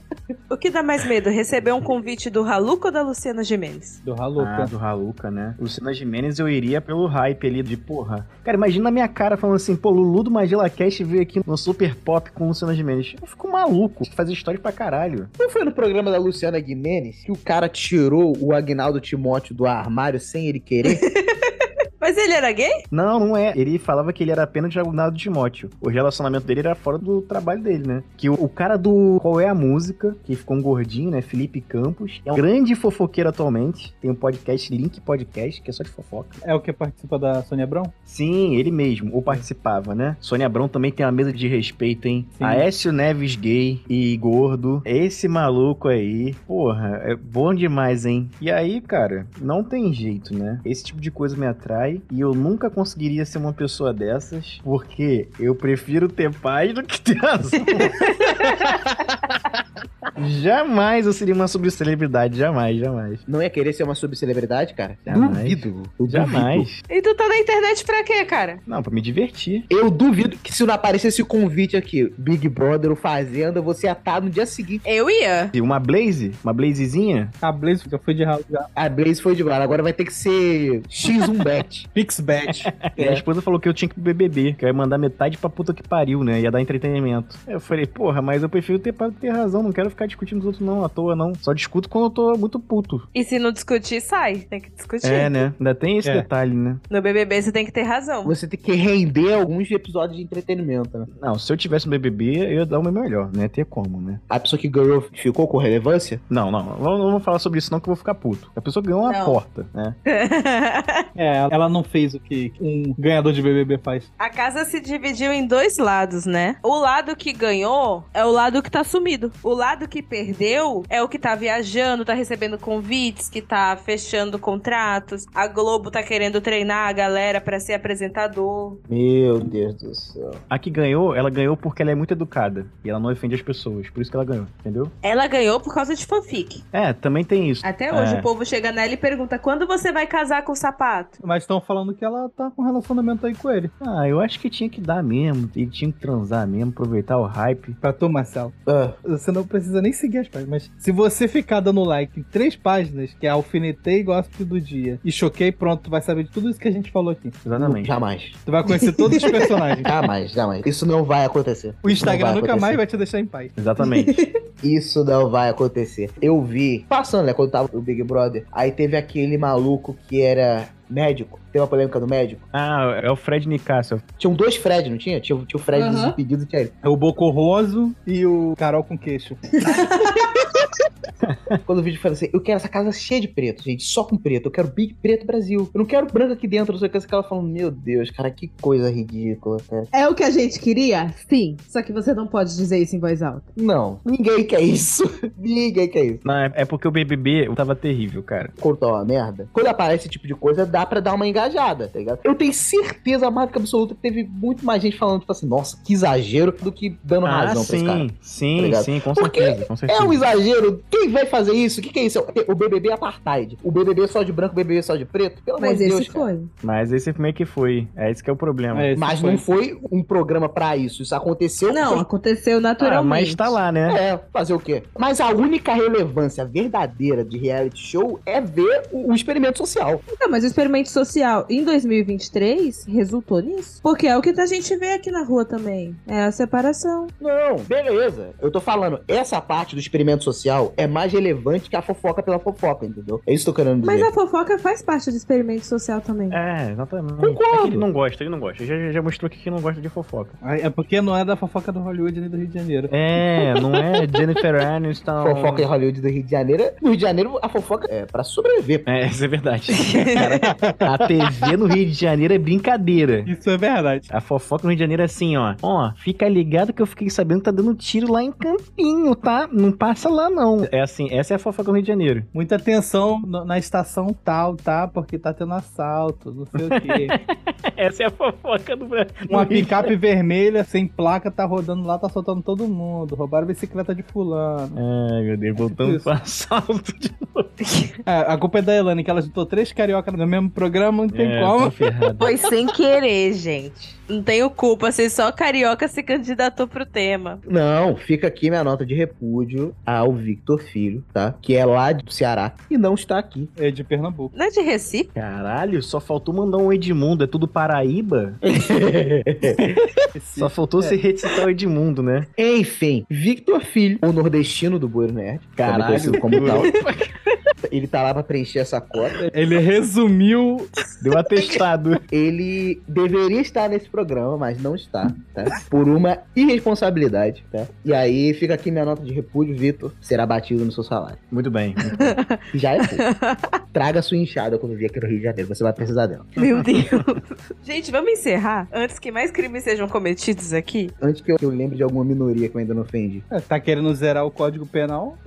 [SPEAKER 1] O que dá mais medo, receber um convite do Haluca ou da Luciana Gimenez?
[SPEAKER 3] Do Haluca.
[SPEAKER 4] Ah, do Haluca, né? Luciana Gimenez eu iria pelo hype ali de porra. Cara, imagina a minha cara falando assim, pô, Lulu do Magela Cast veio aqui no Super Pop com Luciana Gimenez. Eu fico maluco. Fazer história pra caralho.
[SPEAKER 2] Não foi no programa da Luciana Guimenes que o cara tirou o Agnaldo Timóteo do armário sem ele querer?
[SPEAKER 1] Mas ele era gay?
[SPEAKER 4] Não, não é. Ele falava que ele era apenas de Agnaldo Timóteo. O relacionamento dele era fora do trabalho dele, né? Que o, o cara do Qual é a Música, que ficou um gordinho, né? Felipe Campos, é um grande fofoqueiro atualmente. Tem um podcast, Link Podcast, que é só de fofoca.
[SPEAKER 3] É o que participa da Sônia Abrão?
[SPEAKER 4] Sim, ele mesmo, ou participava, né? Sônia Abrão também tem uma mesa de respeito, hein?
[SPEAKER 3] Sim.
[SPEAKER 4] Aécio Neves gay e gordo. Esse maluco aí, porra, é bom demais, hein? E aí, cara, não tem jeito, né? Esse tipo de coisa me atrai e eu nunca conseguiria ser uma pessoa dessas, porque eu prefiro ter paz do que ter razão. jamais eu seria uma subcelebridade, jamais, jamais.
[SPEAKER 2] Não ia querer ser uma subcelebridade, cara?
[SPEAKER 4] Jamais.
[SPEAKER 2] Duvido. Eu duvido.
[SPEAKER 4] Jamais.
[SPEAKER 1] E tu tá na internet pra quê, cara?
[SPEAKER 4] Não, pra me divertir.
[SPEAKER 2] Eu duvido que se não aparecesse esse convite aqui, Big Brother, o Fazenda, você ia estar no dia seguinte.
[SPEAKER 1] Eu ia.
[SPEAKER 4] E uma Blaze, uma Blazezinha,
[SPEAKER 3] A Blaze já foi de ralo já.
[SPEAKER 2] A Blaze foi de bola, agora vai ter que ser X1 Bet.
[SPEAKER 3] Pixbet.
[SPEAKER 4] E a esposa falou que eu tinha que ir pro BBB, que eu ia mandar metade pra puta que pariu, né? Ia dar entretenimento. Aí Eu falei, porra, mas eu prefiro ter, ter razão, não quero ficar discutindo com os outros não, à toa não. Só discuto quando eu tô muito puto.
[SPEAKER 1] E se não discutir, sai. Tem que discutir.
[SPEAKER 4] É, né? Ainda tem esse
[SPEAKER 3] É.
[SPEAKER 4] detalhe, né?
[SPEAKER 1] No BBB você tem que ter razão.
[SPEAKER 2] Você tem que render alguns episódios de entretenimento, né?
[SPEAKER 4] Não, se eu tivesse no BBB, eu ia dar o meu melhor, né? Ter como, né?
[SPEAKER 2] A pessoa que ganhou ficou com relevância?
[SPEAKER 4] Não, não, não, não vamos falar sobre isso não que eu vou ficar puto. A pessoa ganhou uma
[SPEAKER 1] Não.
[SPEAKER 4] porta, né?
[SPEAKER 3] É, ela não fez o que um ganhador de BBB faz.
[SPEAKER 1] A casa se dividiu em dois lados, né? O lado que ganhou é o lado que tá sumido. O lado que perdeu é o que tá viajando, tá recebendo convites, que tá fechando contratos. A Globo tá querendo treinar a galera pra ser apresentador.
[SPEAKER 2] Meu Deus do céu.
[SPEAKER 4] A que ganhou, ela ganhou porque ela é muito educada. E ela não ofende as pessoas. Por isso que ela ganhou, entendeu?
[SPEAKER 1] Ela ganhou por causa de fanfic.
[SPEAKER 4] É, também tem isso.
[SPEAKER 1] Até hoje
[SPEAKER 4] É.
[SPEAKER 1] o povo chega nela e pergunta: quando você vai casar com o sapato?
[SPEAKER 3] Mas estão falando que ela tá com relacionamento aí com ele.
[SPEAKER 4] Ah, eu acho que tinha que dar mesmo. Ele tinha que transar mesmo, aproveitar o hype.
[SPEAKER 3] Pra tu, Marcelo.
[SPEAKER 2] Ah,
[SPEAKER 3] Você não precisa nem seguir as páginas, mas se você ficar dando like em três páginas, que é Alfinetei Gossip do Dia e Choquei, pronto, tu vai saber de tudo isso que a gente falou aqui.
[SPEAKER 4] Exatamente.
[SPEAKER 2] jamais.
[SPEAKER 3] Tu vai conhecer todos os personagens.
[SPEAKER 2] Jamais, jamais. Isso não vai acontecer.
[SPEAKER 3] O Instagram nunca
[SPEAKER 2] acontecer.
[SPEAKER 3] mais vai te deixar em paz.
[SPEAKER 4] Exatamente.
[SPEAKER 2] Isso não vai acontecer. Eu vi, passando, né, quando tava o Big Brother, aí teve aquele maluco que era médico. Tem uma polêmica do médico.
[SPEAKER 4] ah, é o Fred Nicásio.
[SPEAKER 2] Tinham dois Fred, não tinha? Tinha, tinha o Fred desimpedido e tinha ele.
[SPEAKER 3] É o Bocorroso e o Carol com queixo.
[SPEAKER 2] Quando o vídeo fala assim, eu quero essa casa cheia de preto, gente, só com preto. Eu quero Big Preto Brasil. Eu não quero branco aqui dentro, não sei o que. Esse cara falando, meu Deus, cara, que coisa ridícula, cara.
[SPEAKER 9] É o que a gente queria? Sim. Só que você não pode dizer isso em voz alta.
[SPEAKER 2] Não, ninguém quer isso. ninguém quer isso.
[SPEAKER 4] Não, é, é porque o BBB tava terrível, cara.
[SPEAKER 2] Cortar uma merda. Quando aparece esse tipo de coisa, dá pra dar uma engajada, tá ligado? Eu tenho certeza, marca absoluta, que teve muito mais gente falando, tipo assim, nossa, que exagero, do que dando razão pra esse cara.
[SPEAKER 4] sim, sim,
[SPEAKER 2] tá
[SPEAKER 4] sim, com
[SPEAKER 2] Porque
[SPEAKER 4] certeza, com certeza.
[SPEAKER 2] É um exagero. Quem vai fazer isso? O que, que é isso? O BBB apartheid. O BBB só de branco, o BBB só de preto? Pelo amor
[SPEAKER 9] Mas
[SPEAKER 2] de
[SPEAKER 9] esse
[SPEAKER 2] Deus, cara.
[SPEAKER 9] foi.
[SPEAKER 4] Mas esse meio que foi. É esse que é o problema.
[SPEAKER 3] É,
[SPEAKER 2] Mas
[SPEAKER 3] foi.
[SPEAKER 2] não foi um programa pra isso. Isso aconteceu.
[SPEAKER 9] Não,
[SPEAKER 2] foi-
[SPEAKER 9] aconteceu
[SPEAKER 4] Ah,
[SPEAKER 9] naturalmente.
[SPEAKER 4] mas tá lá, né?
[SPEAKER 2] É, fazer o quê? Mas a única relevância verdadeira de reality show é ver o, o experimento social.
[SPEAKER 9] Não, mas o experimento social em 2023 resultou nisso. Porque é o que a gente vê aqui na rua também. É a separação.
[SPEAKER 2] Não, beleza. Eu tô falando, essa parte do experimento social é mais relevante que a fofoca pela fofoca, entendeu? É isso que eu tô querendo dizer.
[SPEAKER 9] Mas a fofoca faz parte do experimento social também.
[SPEAKER 4] É, exatamente.
[SPEAKER 2] Concordo.
[SPEAKER 4] É que ele não gosta, ele não gosta. Já, já mostrou aqui que não gosta de fofoca.
[SPEAKER 3] É porque não é da fofoca do Hollywood nem do Rio de Janeiro.
[SPEAKER 4] É, não é Jennifer Aniston.
[SPEAKER 2] Fofoca em Hollywood do Rio de Janeiro. No Rio de Janeiro, a fofoca é pra sobreviver.
[SPEAKER 4] É, isso é verdade. Cara, a TV no Rio de Janeiro é brincadeira.
[SPEAKER 3] Isso é verdade.
[SPEAKER 4] A fofoca no Rio de Janeiro é assim, ó. Ó, fica ligado que eu fiquei sabendo que tá dando tiro lá em Campinho, tá? Não passa lá, não. É assim, essa é a fofoca no Rio de Janeiro.
[SPEAKER 3] Muita atenção na estação tal, tá? Porque tá tendo assalto, não sei o quê.
[SPEAKER 4] Essa é a fofoca do Brasil.
[SPEAKER 3] Uma picape vermelha sem placa tá rodando lá, tá soltando todo mundo. Roubaram a bicicleta de fulano.
[SPEAKER 4] Ai, meu Deus, voltando
[SPEAKER 3] Isso.
[SPEAKER 4] pro assalto de
[SPEAKER 3] É, a culpa é da Elane, que ela juntou três cariocas no mesmo programa, não tem
[SPEAKER 4] É,
[SPEAKER 3] como.
[SPEAKER 1] Foi sem querer, gente. Não tenho culpa, se só carioca se candidatou pro tema.
[SPEAKER 2] Não, fica aqui minha nota de repúdio ao Victor Filho, tá? Que é lá do Ceará e não está aqui.
[SPEAKER 3] É de Pernambuco.
[SPEAKER 1] Não é de Recife?
[SPEAKER 4] Caralho, só faltou mandar um Edmundo. É tudo Paraíba? Só faltou você recitar o Edmundo, né?
[SPEAKER 2] Enfim, Victor Filho, o nordestino do Bueiro Nerd, também
[SPEAKER 4] Caralho.
[SPEAKER 2] como tal. Ele tá lá pra preencher essa cota.
[SPEAKER 3] Ele resumiu.
[SPEAKER 4] Deu atestado.
[SPEAKER 2] Ele deveria estar nesse programa, mas não está, tá? Por uma irresponsabilidade, tá? E aí fica aqui minha nota de repúdio, Vitor. Será batido no seu salário.
[SPEAKER 4] Muito bem.
[SPEAKER 2] Que já é pouco. Traga sua enxada quando vier aqui no Rio de Janeiro, você vai precisar dela.
[SPEAKER 1] Meu Deus. gente, vamos encerrar antes que mais crimes sejam cometidos aqui?
[SPEAKER 2] Antes que eu, que eu lembre de alguma minoria que eu ainda não ofendi.
[SPEAKER 3] É, Tá querendo zerar o código penal?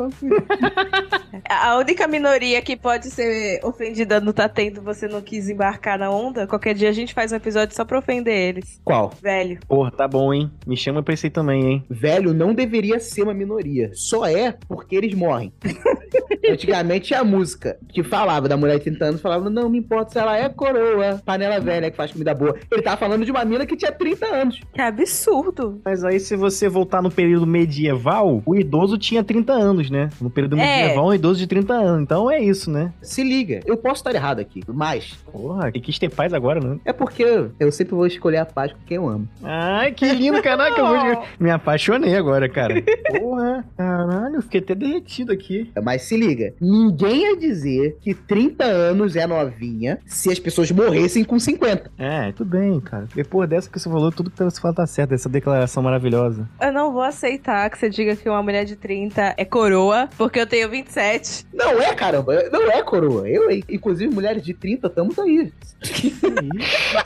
[SPEAKER 1] A única minoria que pode ser ofendida no Tá Tendo Você Não Quis Embarcar na Onda, qualquer dia a gente faz um episódio só pra ofender eles.
[SPEAKER 2] Qual?
[SPEAKER 1] Velho.
[SPEAKER 4] Porra, tá bom, hein? Me chama pra esse aí também, hein?
[SPEAKER 2] Velho não deveria ser uma minoria. Só é porque eles morrem. Antigamente tinha a música que falava da mulher de 30 anos, falava, não me importa se ela é coroa, panela velha que faz comida boa. Ele tava falando de uma mina que tinha 30 anos.
[SPEAKER 1] Que absurdo.
[SPEAKER 4] Mas aí, se você voltar no período medieval, o idoso tinha 30 anos, né? No período
[SPEAKER 1] É.
[SPEAKER 4] medieval, um idoso de 30 anos. Então é isso, né?
[SPEAKER 2] Se liga, eu posso estar errado aqui, mas
[SPEAKER 4] Porra, e quis ter paz agora, né?
[SPEAKER 2] é porque eu sempre vou escolher a paz com quem eu amo.
[SPEAKER 4] Ai, que lindo, caraca. Eu vou... Me apaixonei agora, cara. Porra, caralho, fiquei até derretido aqui.
[SPEAKER 2] Mas se liga, ninguém ia dizer que 30 anos é novinha se as pessoas morressem com 50.
[SPEAKER 4] É, tudo bem, cara. Depois dessa que você falou, tudo que você fala tá certo, essa declaração maravilhosa.
[SPEAKER 1] Eu não vou aceitar que você diga que uma mulher de 30 é coroa, porque eu tenho 27.
[SPEAKER 2] Não é, caramba, não é coroa. Eu, inclusive, mulheres de 30, estamos aí.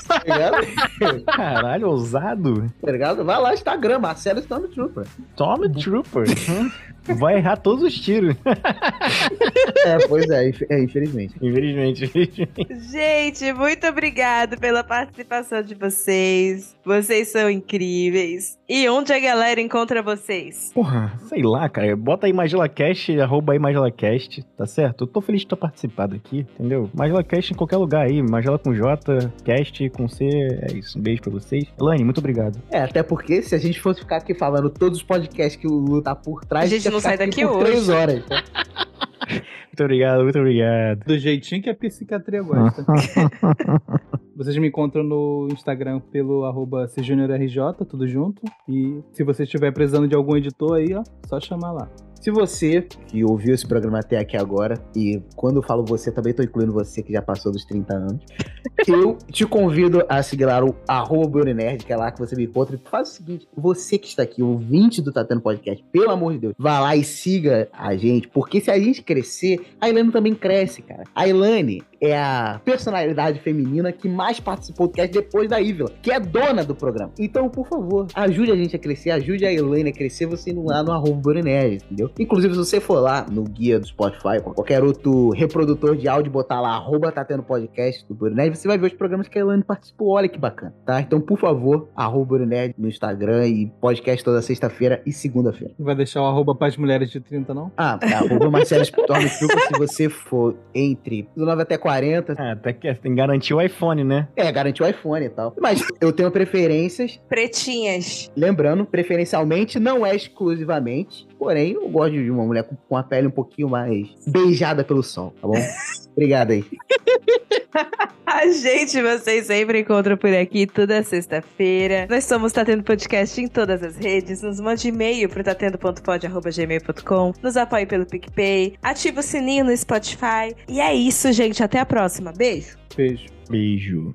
[SPEAKER 2] Tá ligado?
[SPEAKER 4] Caralho, ousado.
[SPEAKER 2] Tá ligado? Vai lá, Instagram, Marcelo Stormtrooper.
[SPEAKER 4] Tommy Trooper. Hum? Vai errar todos os tiros.
[SPEAKER 2] É, pois é, inf- é, infelizmente.
[SPEAKER 4] Infelizmente, infelizmente.
[SPEAKER 1] Gente, muito obrigado pela participação de vocês. Vocês são incríveis. E onde a galera encontra vocês?
[SPEAKER 4] Porra, sei lá, cara. Bota aí MagelaCast, arroba aí MagelaCast, tá certo? Eu tô feliz de ter participado aqui, entendeu? MagelaCast em qualquer lugar aí. Magela com J, Cast com C. É isso. Um beijo pra vocês. Elane, muito obrigado.
[SPEAKER 2] É, até porque se a gente fosse ficar aqui falando todos os podcaques que o Lu tá por trás,
[SPEAKER 1] A gente não sai
[SPEAKER 2] aqui
[SPEAKER 1] daqui
[SPEAKER 2] por
[SPEAKER 1] hoje.
[SPEAKER 2] três horas. tá?
[SPEAKER 4] Muito obrigado, muito obrigado.
[SPEAKER 3] Do jeitinho que a psiquiatria gosta. Vocês me encontram no Instagram pelo arroba CJuniorRJ, tudo junto. E se você estiver precisando de algum editor aí, ó, só chamar lá.
[SPEAKER 2] Se você que ouviu esse programa até aqui agora, e quando eu falo você, também tô incluindo você que já passou dos 30 anos, eu te convido a seguir lá o arroba que é lá que você me encontra. E faz o seguinte, você que está aqui, ouvinte do Tatendo Podcast, pelo amor de Deus, vá lá e siga a gente, porque se a gente crescer, a Ilane também cresce, cara. A Ilane, é a personalidade feminina que mais participou do cast depois da Ívila, que é dona do programa. Então, por favor, ajude a gente a crescer, ajude a Elaine a crescer, você indo lá no arroba Burinerd, entendeu? Inclusive, se você for lá no guia do Spotify, ou qualquer outro reprodutor de áudio, botar lá, arroba tá tendo podcast do Burinerd, você vai ver os programas que a Elaine participou. Olha que bacana, tá? Então, por favor, arroba Burinerd no Instagram e podcast toda sexta-feira e segunda-feira.
[SPEAKER 3] Não vai deixar o arroba para as mulheres de 30, não?
[SPEAKER 2] Ah, é, arroba Marcelo Storm se você for entre 19 até 40.
[SPEAKER 4] É, até que tem que garantir o iPhone, né?
[SPEAKER 2] É, garantir o iPhone e tal. Mas eu tenho preferências.
[SPEAKER 1] Pretinhas.
[SPEAKER 2] Lembrando, preferencialmente, não é exclusivamente. Porém, eu gosto de uma mulher com, a pele um pouquinho mais beijada pelo sol, tá bom? Obrigado aí.
[SPEAKER 1] A gente, vocês sempre encontram por aqui toda sexta-feira. Nós somos Tatendo Podcast em todas as redes. Nos mande e-mail pro tatendo.pod.gmail.com. Nos apoie pelo PicPay. Ative o sininho no Spotify. E é isso, gente. Até a próxima. Beijo.
[SPEAKER 3] Beijo.
[SPEAKER 4] Beijo.